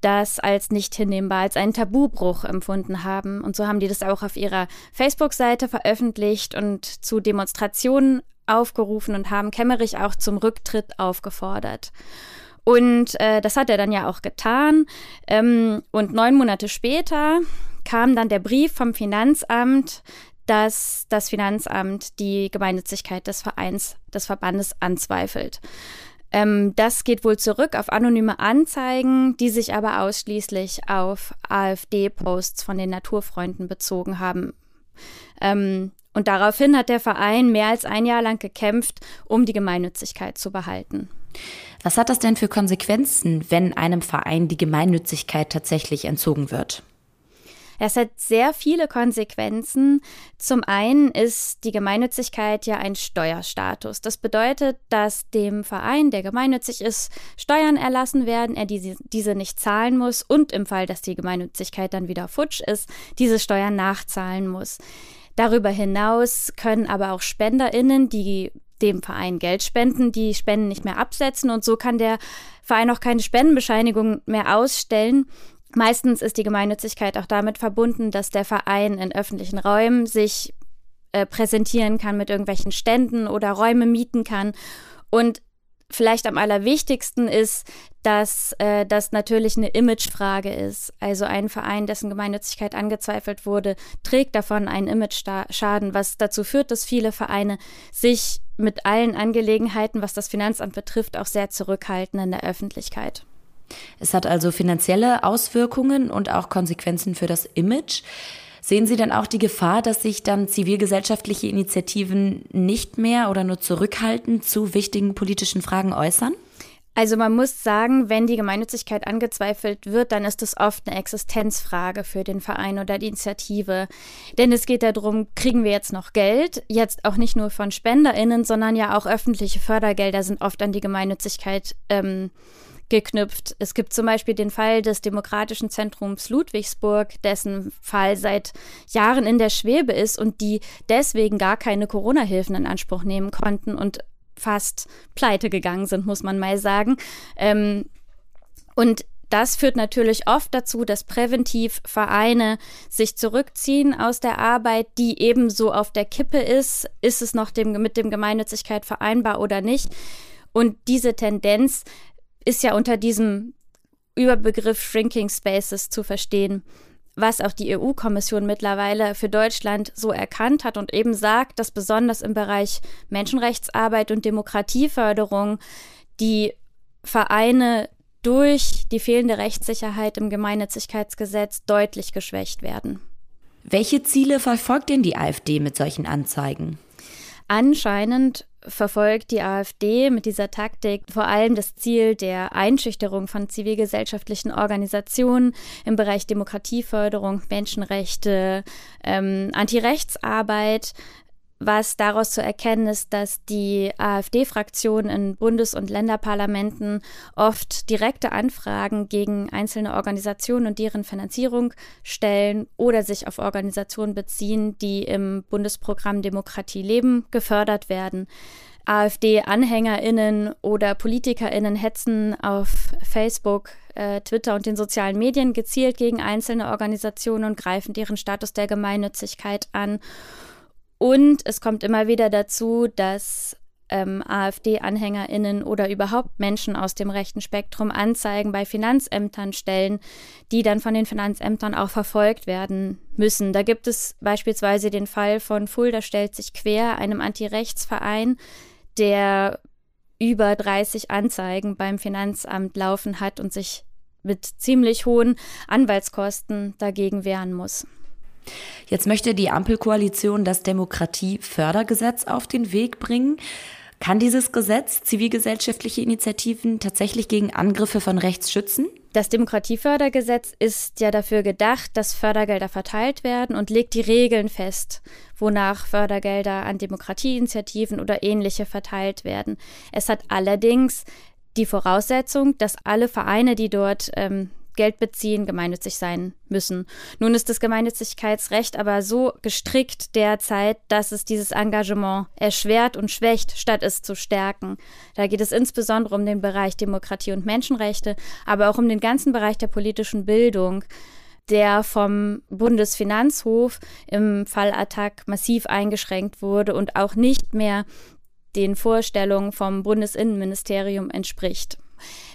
das als nicht hinnehmbar, als einen Tabubruch empfunden haben. Und so haben die das auch auf ihrer Facebook-Seite veröffentlicht und zu Demonstrationen aufgerufen und haben Kemmerich auch zum Rücktritt aufgefordert. Und äh, das hat er dann ja auch getan. Ähm, und neun Monate später kam dann der Brief vom Finanzamt, dass das Finanzamt die Gemeinnützigkeit des Vereins, des Verbandes anzweifelt. Ähm, das geht wohl zurück auf anonyme Anzeigen, die sich aber ausschließlich auf AfD-Posts von den Naturfreunden bezogen haben. Ähm, und daraufhin hat der Verein mehr als ein Jahr lang gekämpft, um die Gemeinnützigkeit zu behalten. Was hat das denn für Konsequenzen, wenn einem Verein die Gemeinnützigkeit tatsächlich entzogen wird? Es hat sehr viele Konsequenzen. Zum einen ist die Gemeinnützigkeit ja ein Steuerstatus. Das bedeutet, dass dem Verein, der gemeinnützig ist, Steuern erlassen werden, er diese, diese nicht zahlen muss und im Fall, dass die Gemeinnützigkeit dann wieder futsch ist, diese Steuern nachzahlen muss. Darüber hinaus können aber auch SpenderInnen, die dem Verein Geld spenden, die Spenden nicht mehr absetzen und so kann der Verein auch keine Spendenbescheinigung mehr ausstellen. Meistens ist die Gemeinnützigkeit auch damit verbunden, dass der Verein in öffentlichen Räumen sich äh, präsentieren kann mit irgendwelchen Ständen oder Räume mieten kann. Und vielleicht am allerwichtigsten ist, dass äh, das natürlich eine Imagefrage ist. Also ein Verein, dessen Gemeinnützigkeit angezweifelt wurde, trägt davon einen Image-Schaden, was dazu führt, dass viele Vereine sich mit allen Angelegenheiten, was das Finanzamt betrifft, auch sehr zurückhalten in der Öffentlichkeit. Es hat also finanzielle Auswirkungen und auch Konsequenzen für das Image. Sehen Sie denn auch die Gefahr, dass sich dann zivilgesellschaftliche Initiativen nicht mehr oder nur zurückhaltend zu wichtigen politischen Fragen äußern? Also man muss sagen, wenn die Gemeinnützigkeit angezweifelt wird, dann ist es oft eine Existenzfrage für den Verein oder die Initiative. Denn es geht darum, kriegen wir jetzt noch Geld? Jetzt auch nicht nur von SpenderInnen, sondern ja auch öffentliche Fördergelder sind oft an die Gemeinnützigkeit ähm, geknüpft. Es gibt zum Beispiel den Fall des Demokratischen Zentrums Ludwigsburg, dessen Fall seit Jahren in der Schwebe ist und die deswegen gar keine Corona-Hilfen in Anspruch nehmen konnten und fast pleite gegangen sind, muss man mal sagen. Ähm, und das führt natürlich oft dazu, dass präventiv Vereine sich zurückziehen aus der Arbeit, die ebenso auf der Kippe ist. Ist es noch dem, mit dem Gemeinnützigkeit vereinbar oder nicht? Und diese Tendenz ist ja unter diesem Überbegriff Shrinking Spaces zu verstehen, was auch die EU-Kommission mittlerweile für Deutschland so erkannt hat und eben sagt, dass besonders im Bereich Menschenrechtsarbeit und Demokratieförderung die Vereine durch die fehlende Rechtssicherheit im Gemeinnützigkeitsgesetz deutlich geschwächt werden. Welche Ziele verfolgt denn die AfD mit solchen Anzeigen? Anscheinend verfolgt die AfD mit dieser Taktik vor allem das Ziel der Einschüchterung von zivilgesellschaftlichen Organisationen im Bereich Demokratieförderung, Menschenrechte, ähm, Antirechtsarbeit. Was daraus zu erkennen ist, dass die AfD-Fraktionen in Bundes- und Länderparlamenten oft direkte Anfragen gegen einzelne Organisationen und deren Finanzierung stellen oder sich auf Organisationen beziehen, die im Bundesprogramm Demokratie leben, gefördert werden. AfD-AnhängerInnen oder PolitikerInnen hetzen auf Facebook, äh, Twitter und den sozialen Medien gezielt gegen einzelne Organisationen und greifen deren Status der Gemeinnützigkeit an. Und es kommt immer wieder dazu, dass ähm, AfD-AnhängerInnen oder überhaupt Menschen aus dem rechten Spektrum Anzeigen bei Finanzämtern stellen, die dann von den Finanzämtern auch verfolgt werden müssen. Da gibt es beispielsweise den Fall von Fulda stellt sich quer, einem Antirechtsverein, der über 30 Anzeigen beim Finanzamt laufen hat und sich mit ziemlich hohen Anwaltskosten dagegen wehren muss. Jetzt möchte die Ampelkoalition das Demokratiefördergesetz auf den Weg bringen. Kann dieses Gesetz zivilgesellschaftliche Initiativen tatsächlich gegen Angriffe von rechts schützen? Das Demokratiefördergesetz ist ja dafür gedacht, dass Fördergelder verteilt werden und legt die Regeln fest, wonach Fördergelder an Demokratieinitiativen oder ähnliche verteilt werden. Es hat allerdings die Voraussetzung, dass alle Vereine, die dort ähm, Geld beziehen, gemeinnützig sein müssen. Nun ist das Gemeinnützigkeitsrecht aber so gestrickt derzeit, dass es dieses Engagement erschwert und schwächt, statt es zu stärken. Da geht es insbesondere um den Bereich Demokratie und Menschenrechte, aber auch um den ganzen Bereich der politischen Bildung der vom Bundesfinanzhof im Fall Attac massiv eingeschränkt wurde und auch nicht mehr den Vorstellungen vom Bundesinnenministerium entspricht.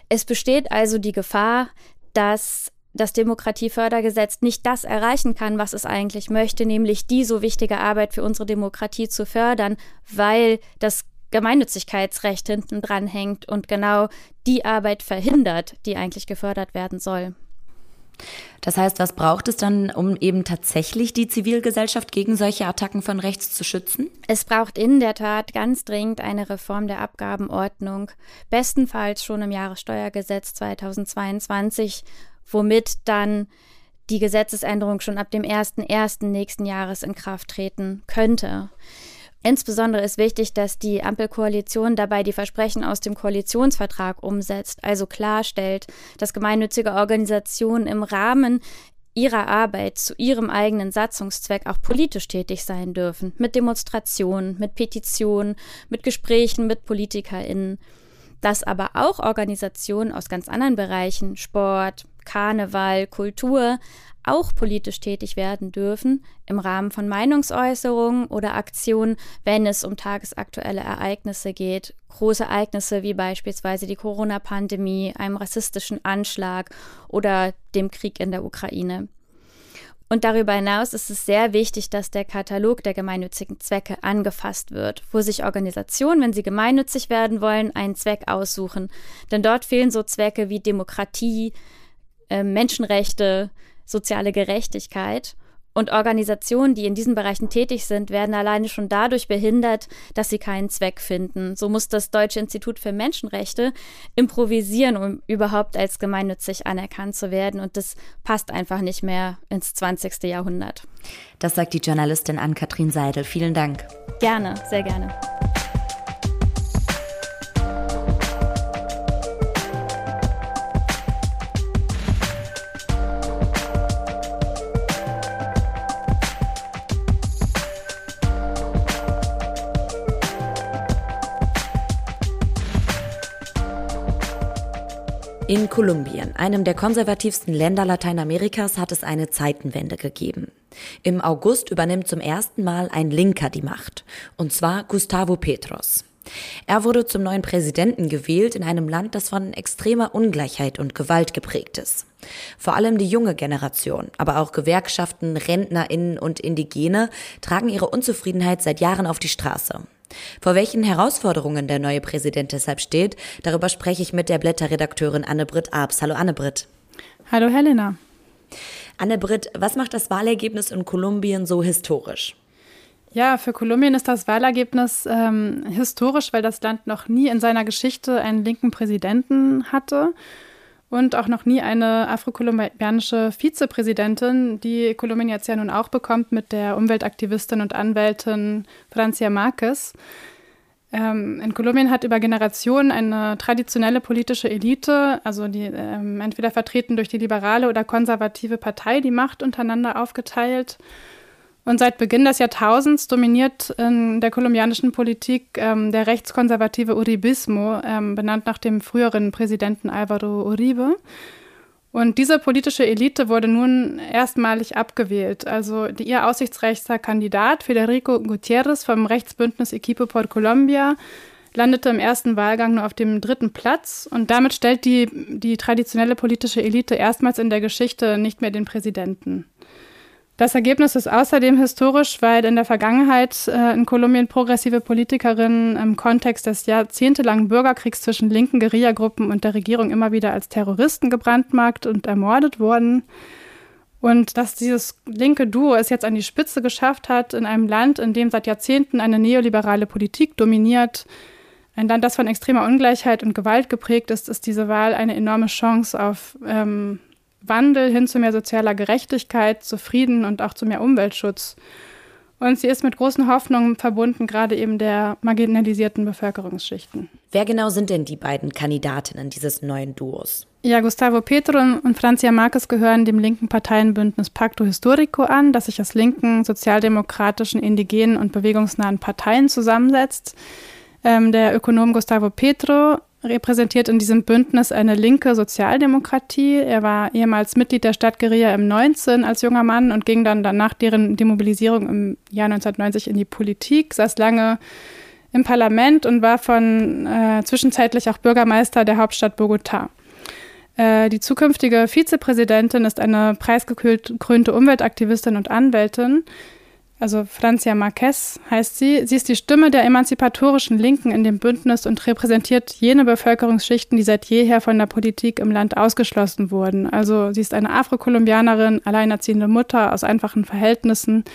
Es besteht also die Gefahr, dass das Demokratiefördergesetz nicht das erreichen kann, was es eigentlich möchte, nämlich die so wichtige Arbeit für unsere Demokratie zu fördern, weil das Gemeinnützigkeitsrecht hinten dran hängt und genau die Arbeit verhindert, die eigentlich gefördert werden soll. Das heißt, was braucht es dann, um eben tatsächlich die Zivilgesellschaft gegen solche Attacken von rechts zu schützen? Es braucht in der Tat ganz dringend eine Reform der Abgabenordnung, bestenfalls schon im Jahressteuergesetz 2022, womit dann die Gesetzesänderung schon ab dem 01.01. nächsten Jahres in Kraft treten könnte. Insbesondere ist wichtig, dass die Ampelkoalition dabei die Versprechen aus dem Koalitionsvertrag umsetzt, also klarstellt, dass gemeinnützige Organisationen im Rahmen ihrer Arbeit zu ihrem eigenen Satzungszweck auch politisch tätig sein dürfen, mit Demonstrationen, mit Petitionen, mit Gesprächen mit PolitikerInnen. Dass aber auch Organisationen aus ganz anderen Bereichen, Sport, Karneval, Kultur, auch politisch tätig werden dürfen im Rahmen von Meinungsäußerungen oder Aktionen, wenn es um tagesaktuelle Ereignisse geht, große Ereignisse wie beispielsweise die Corona-Pandemie, einem rassistischen Anschlag oder dem Krieg in der Ukraine. Und darüber hinaus ist es sehr wichtig, dass der Katalog der gemeinnützigen Zwecke angefasst wird, wo sich Organisationen, wenn sie gemeinnützig werden wollen, einen Zweck aussuchen. Denn dort fehlen so Zwecke wie Demokratie, äh, Menschenrechte, soziale Gerechtigkeit. Und Organisationen, die in diesen Bereichen tätig sind, werden alleine schon dadurch behindert, dass sie keinen Zweck finden. So muss das Deutsche Institut für Menschenrechte improvisieren, um überhaupt als gemeinnützig anerkannt zu werden. Und das passt einfach nicht mehr ins 20. Jahrhundert. Das sagt die Journalistin Ann-Kathrin Seidel. Vielen Dank. Gerne, sehr gerne. In Kolumbien, einem der konservativsten Länder Lateinamerikas, hat es eine Zeitenwende gegeben. Im August übernimmt zum ersten Mal ein Linker die Macht, und zwar Gustavo Petros. Er wurde zum neuen Präsidenten gewählt in einem Land, das von extremer Ungleichheit und Gewalt geprägt ist. Vor allem die junge Generation, aber auch Gewerkschaften, Rentnerinnen und Indigene tragen ihre Unzufriedenheit seit Jahren auf die Straße. Vor welchen Herausforderungen der neue Präsident deshalb steht, darüber spreche ich mit der Blätterredakteurin Anne-Britt Abs. Hallo Anne-Britt. Hallo Helena. Anne-Britt, was macht das Wahlergebnis in Kolumbien so historisch? Ja, für Kolumbien ist das Wahlergebnis ähm, historisch, weil das Land noch nie in seiner Geschichte einen linken Präsidenten hatte und auch noch nie eine afrokolumbianische Vizepräsidentin, die Kolumbien jetzt ja nun auch bekommt mit der Umweltaktivistin und Anwältin Francia Marquez. Ähm, in Kolumbien hat über Generationen eine traditionelle politische Elite, also die ähm, entweder vertreten durch die liberale oder konservative Partei, die Macht untereinander aufgeteilt. Und seit Beginn des Jahrtausends dominiert in der kolumbianischen Politik ähm, der rechtskonservative Uribismo, ähm, benannt nach dem früheren Präsidenten Álvaro Uribe. Und diese politische Elite wurde nun erstmalig abgewählt. Also die, ihr aussichtsreichster Kandidat Federico Gutiérrez vom Rechtsbündnis Equipo por Colombia landete im ersten Wahlgang nur auf dem dritten Platz. Und damit stellt die, die traditionelle politische Elite erstmals in der Geschichte nicht mehr den Präsidenten. Das Ergebnis ist außerdem historisch, weil in der Vergangenheit äh, in Kolumbien progressive Politikerinnen im Kontext des jahrzehntelangen Bürgerkriegs zwischen linken Guerillagruppen und der Regierung immer wieder als Terroristen gebrandmarkt und ermordet wurden. Und dass dieses linke Duo es jetzt an die Spitze geschafft hat in einem Land, in dem seit Jahrzehnten eine neoliberale Politik dominiert, ein Land, das von extremer Ungleichheit und Gewalt geprägt ist, ist diese Wahl eine enorme Chance auf ähm, Wandel hin zu mehr sozialer Gerechtigkeit, zu Frieden und auch zu mehr Umweltschutz. Und sie ist mit großen Hoffnungen verbunden, gerade eben der marginalisierten Bevölkerungsschichten. Wer genau sind denn die beiden Kandidatinnen dieses neuen Duos? Ja, Gustavo Petro und Francia Marquez gehören dem linken Parteienbündnis Pacto Historico an, das sich aus linken, sozialdemokratischen, indigenen und bewegungsnahen Parteien zusammensetzt. Ähm, der Ökonom Gustavo Petro repräsentiert in diesem Bündnis eine linke Sozialdemokratie. Er war ehemals Mitglied der Stadt Guerilla im 19 als junger Mann und ging dann nach deren Demobilisierung im Jahr 1990 in die Politik, saß lange im Parlament und war von äh, zwischenzeitlich auch Bürgermeister der Hauptstadt Bogotá. Äh, die zukünftige Vizepräsidentin ist eine preisgekrönte Umweltaktivistin und Anwältin. Also Francia Marquez heißt sie. Sie ist die Stimme der emanzipatorischen Linken in dem Bündnis und repräsentiert jene Bevölkerungsschichten, die seit jeher von der Politik im Land ausgeschlossen wurden. Also sie ist eine Afrokolumbianerin, alleinerziehende Mutter aus einfachen Verhältnissen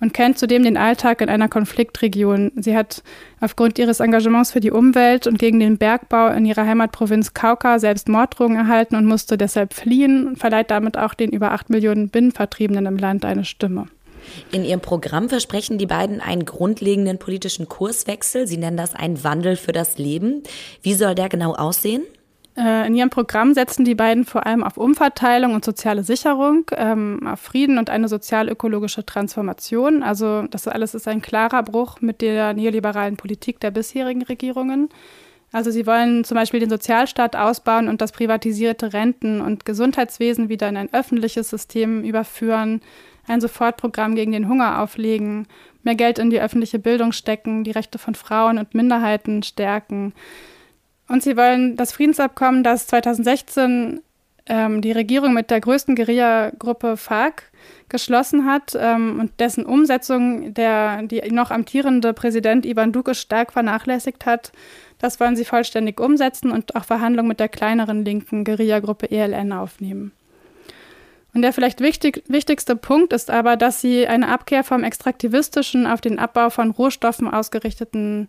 und kennt zudem den Alltag in einer Konfliktregion. Sie hat aufgrund ihres Engagements für die Umwelt und gegen den Bergbau in ihrer Heimatprovinz Cauca selbst Morddrohungen erhalten und musste deshalb fliehen und verleiht damit auch den über acht Millionen Binnenvertriebenen im Land eine Stimme. In ihrem Programm versprechen die beiden einen grundlegenden politischen Kurswechsel. Sie nennen das einen Wandel für das Leben. Wie soll der genau aussehen? Äh, in ihrem Programm setzen die beiden vor allem auf Umverteilung und soziale Sicherung, ähm, auf Frieden und eine sozial-ökologische Transformation. Also das alles ist ein klarer Bruch mit der neoliberalen Politik der bisherigen Regierungen. Also sie wollen zum Beispiel den Sozialstaat ausbauen und das privatisierte Renten- und Gesundheitswesen wieder in ein öffentliches System überführen, ein Sofortprogramm gegen den Hunger auflegen, mehr Geld in die öffentliche Bildung stecken, die Rechte von Frauen und Minderheiten stärken. Und sie wollen das Friedensabkommen, das 2016 ähm, die Regierung mit der größten Guerilla-Gruppe FARC geschlossen hat ähm, und dessen Umsetzung der die noch amtierende Präsident Ivan Duque stark vernachlässigt hat, das wollen sie vollständig umsetzen und auch Verhandlungen mit der kleineren linken Guerilla-Gruppe ELN aufnehmen. Und der vielleicht wichtig, wichtigste Punkt ist aber, dass sie eine Abkehr vom extraktivistischen auf den Abbau von Rohstoffen ausgerichteten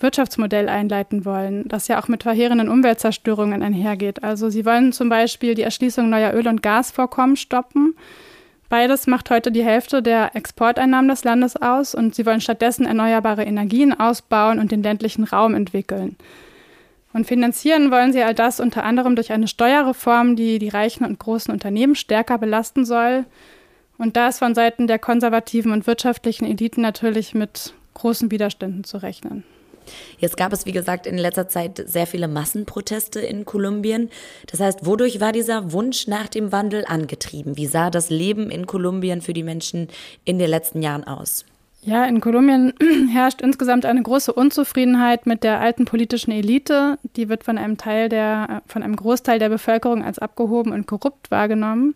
Wirtschaftsmodell einleiten wollen, das ja auch mit verheerenden Umweltzerstörungen einhergeht. Also sie wollen zum Beispiel die Erschließung neuer Öl- und Gasvorkommen stoppen. Beides macht heute die Hälfte der Exporteinnahmen des Landes aus und sie wollen stattdessen erneuerbare Energien ausbauen und den ländlichen Raum entwickeln. Und finanzieren wollen sie all das unter anderem durch eine Steuerreform, die die reichen und großen Unternehmen stärker belasten soll. Und da ist von Seiten der konservativen und wirtschaftlichen Eliten natürlich mit großen Widerständen zu rechnen. Jetzt gab es, wie gesagt, in letzter Zeit sehr viele Massenproteste in Kolumbien. Das heißt, wodurch war dieser Wunsch nach dem Wandel angetrieben? Wie sah das Leben in Kolumbien für die Menschen in den letzten Jahren aus? Ja, in Kolumbien herrscht insgesamt eine große Unzufriedenheit mit der alten politischen Elite. Die wird von einem Teil der, von einem Großteil der Bevölkerung als abgehoben und korrupt wahrgenommen.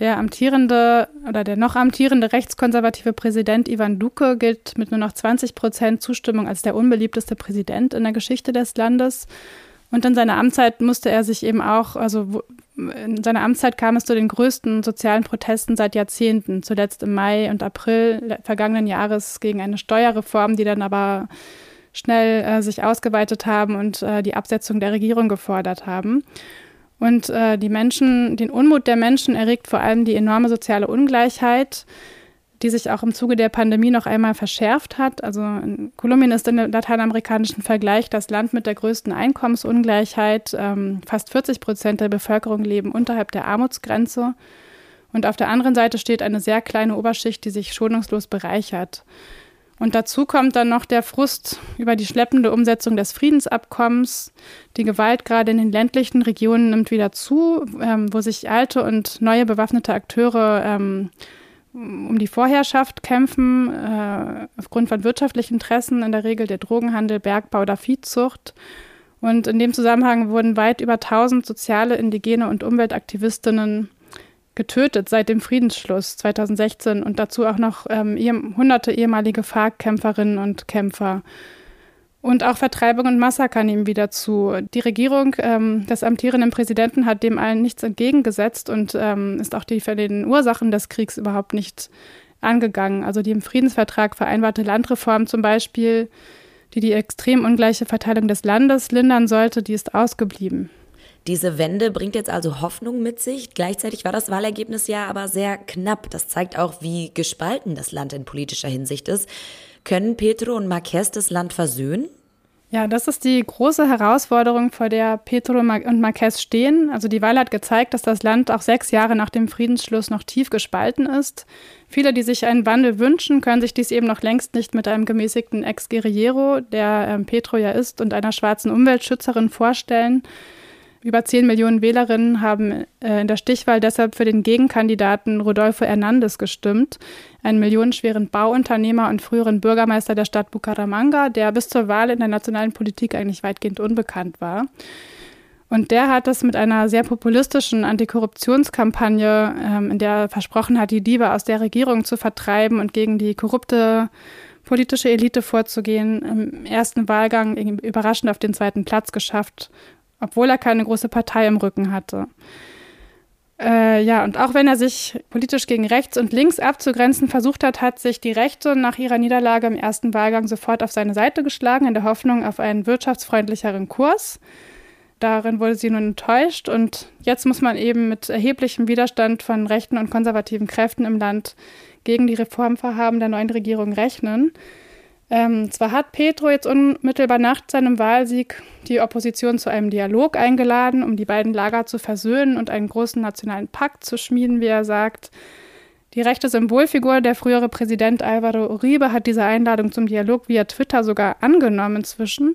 Der amtierende oder der noch amtierende rechtskonservative Präsident Ivan Duque gilt mit nur noch 20 Prozent Zustimmung als der unbeliebteste Präsident in der Geschichte des Landes. Und in seiner Amtszeit musste er sich eben auch, also in seiner Amtszeit kam es zu den größten sozialen Protesten seit Jahrzehnten, zuletzt im Mai und April vergangenen Jahres gegen eine Steuerreform, die dann aber schnell äh, sich ausgeweitet haben und äh, die Absetzung der Regierung gefordert haben. Und äh, die Menschen, den Unmut der Menschen erregt vor allem die enorme soziale Ungleichheit, die sich auch im Zuge der Pandemie noch einmal verschärft hat. Also Kolumbien ist im lateinamerikanischen Vergleich das Land mit der größten Einkommensungleichheit. Ähm, fast 40 Prozent der Bevölkerung leben unterhalb der Armutsgrenze. Und auf der anderen Seite steht eine sehr kleine Oberschicht, die sich schonungslos bereichert. Und dazu kommt dann noch der Frust über die schleppende Umsetzung des Friedensabkommens. Die Gewalt gerade in den ländlichen Regionen nimmt wieder zu, ähm, wo sich alte und neue bewaffnete Akteure ähm, um die Vorherrschaft kämpfen, äh, aufgrund von wirtschaftlichen Interessen, in der Regel der Drogenhandel, Bergbau oder Viehzucht. Und in dem Zusammenhang wurden weit über 1000 soziale, indigene und Umweltaktivistinnen getötet seit dem Friedensschluss 2016 und dazu auch noch ähm, hunderte ehemalige FARC-Kämpferinnen und Kämpfer. Und auch Vertreibung und Massaker nehmen wieder zu. Die Regierung ähm, des amtierenden Präsidenten hat dem allen nichts entgegengesetzt und ähm, ist auch die für den Ursachen des Kriegs überhaupt nicht angegangen. Also die im Friedensvertrag vereinbarte Landreform zum Beispiel, die die extrem ungleiche Verteilung des Landes lindern sollte, die ist ausgeblieben. Diese Wende bringt jetzt also Hoffnung mit sich. Gleichzeitig war das Wahlergebnis ja aber sehr knapp. Das zeigt auch, wie gespalten das Land in politischer Hinsicht ist. Können Petro und Marquez das Land versöhnen? Ja, das ist die große Herausforderung, vor der Petro und Marquez stehen. Also die Wahl hat gezeigt, dass das Land auch sechs Jahre nach dem Friedensschluss noch tief gespalten ist. Viele, die sich einen Wandel wünschen, können sich dies eben noch längst nicht mit einem gemäßigten Ex-Guerriero, der ähm, Petro ja ist, und einer schwarzen Umweltschützerin vorstellen. Über 10 Millionen Wählerinnen haben äh, in der Stichwahl deshalb für den Gegenkandidaten Rodolfo Hernandez gestimmt, einen millionenschweren Bauunternehmer und früheren Bürgermeister der Stadt Bucaramanga, der bis zur Wahl in der nationalen Politik eigentlich weitgehend unbekannt war. Und der hat es mit einer sehr populistischen Antikorruptionskampagne, ähm, in der er versprochen hat, die Diebe aus der Regierung zu vertreiben und gegen die korrupte politische Elite vorzugehen, im ersten Wahlgang überraschend auf den zweiten Platz geschafft obwohl er keine große Partei im Rücken hatte. Äh, ja, und auch wenn er sich politisch gegen rechts und links abzugrenzen versucht hat, hat sich die Rechte nach ihrer Niederlage im ersten Wahlgang sofort auf seine Seite geschlagen, in der Hoffnung auf einen wirtschaftsfreundlicheren Kurs. Darin wurde sie nun enttäuscht und jetzt muss man eben mit erheblichem Widerstand von rechten und konservativen Kräften im Land gegen die Reformvorhaben der neuen Regierung rechnen. Ähm, zwar hat Petro jetzt unmittelbar nach seinem Wahlsieg die Opposition zu einem Dialog eingeladen, um die beiden Lager zu versöhnen und einen großen nationalen Pakt zu schmieden, wie er sagt. Die rechte Symbolfigur, der frühere Präsident Álvaro Uribe, hat diese Einladung zum Dialog via Twitter sogar angenommen inzwischen.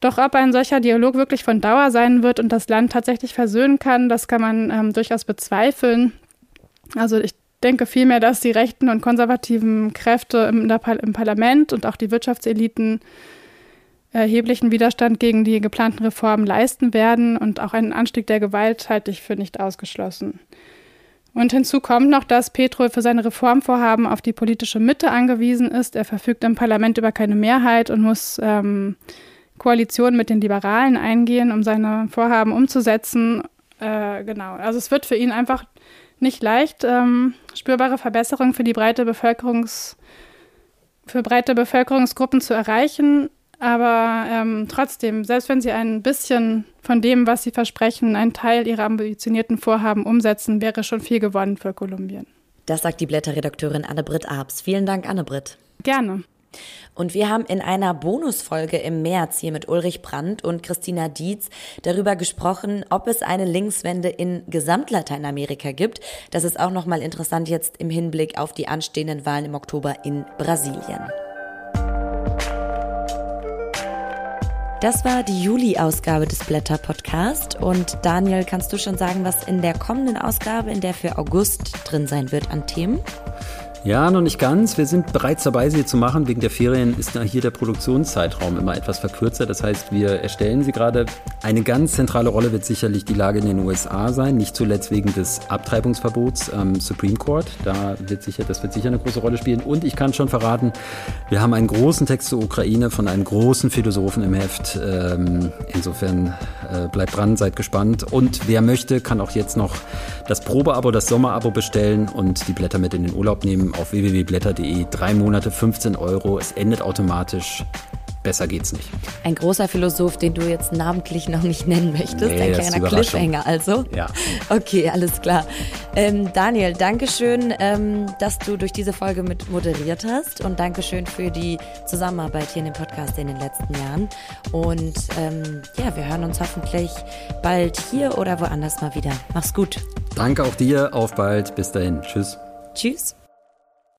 Doch ob ein solcher Dialog wirklich von Dauer sein wird und das Land tatsächlich versöhnen kann, das kann man ähm, durchaus bezweifeln. Also ich denke vielmehr, dass die rechten und konservativen Kräfte im, im Parlament und auch die Wirtschaftseliten erheblichen Widerstand gegen die geplanten Reformen leisten werden und auch einen Anstieg der Gewalt halte ich für nicht ausgeschlossen. Und hinzu kommt noch, dass Petro für seine Reformvorhaben auf die politische Mitte angewiesen ist. Er verfügt im Parlament über keine Mehrheit und muss ähm, Koalitionen mit den Liberalen eingehen, um seine Vorhaben umzusetzen. Äh, genau. Also es wird für ihn einfach nicht leicht, ähm, spürbare Verbesserungen für die breite Bevölkerungs für breite Bevölkerungsgruppen zu erreichen. Aber ähm, trotzdem, selbst wenn sie ein bisschen von dem, was sie versprechen, einen Teil ihrer ambitionierten Vorhaben umsetzen, wäre schon viel gewonnen für Kolumbien. Das sagt die Blätterredakteurin Anne-Britt Abs. Vielen Dank, Anne-Britt. Gerne. Und wir haben in einer Bonusfolge im März hier mit Ulrich Brandt und Christina Dietz darüber gesprochen, ob es eine Linkswende in Gesamtlateinamerika gibt. Das ist auch nochmal interessant jetzt im Hinblick auf die anstehenden Wahlen im Oktober in Brasilien. Das war die Juli-Ausgabe des Blätter Podcast. Und Daniel, kannst du schon sagen, was in der kommenden Ausgabe, in der für August drin sein wird an Themen? Ja, noch nicht ganz. Wir sind bereits dabei, sie zu machen. Wegen der Ferien ist hier der Produktionszeitraum immer etwas verkürzer. Das heißt, wir erstellen sie gerade. Eine ganz zentrale Rolle wird sicherlich die Lage in den USA sein, nicht zuletzt wegen des Abtreibungsverbots am Supreme Court. Da wird sicher, das wird sicher eine große Rolle spielen. Und ich kann schon verraten, wir haben einen großen Text zur Ukraine von einem großen Philosophen im Heft. Ähm, insofern äh, bleibt dran, seid gespannt. Und wer möchte, kann auch jetzt noch das Probeabo, das Sommerabo bestellen und die Blätter mit in den Urlaub nehmen auf www.blätter.de. Drei Monate, 15 Euro. Es endet automatisch. Besser geht's nicht. Ein großer Philosoph, den du jetzt namentlich noch nicht nennen möchtest. Nee, ein kleiner Cliffhanger also. Ja. Okay, alles klar. Ähm, Daniel, Dankeschön, ähm, dass du durch diese Folge mit moderiert hast und Dankeschön für die Zusammenarbeit hier in dem Podcast in den letzten Jahren. Und ähm, ja, wir hören uns hoffentlich bald hier oder woanders mal wieder. Mach's gut. Danke auch dir. Auf bald. Bis dahin. Tschüss. Tschüss.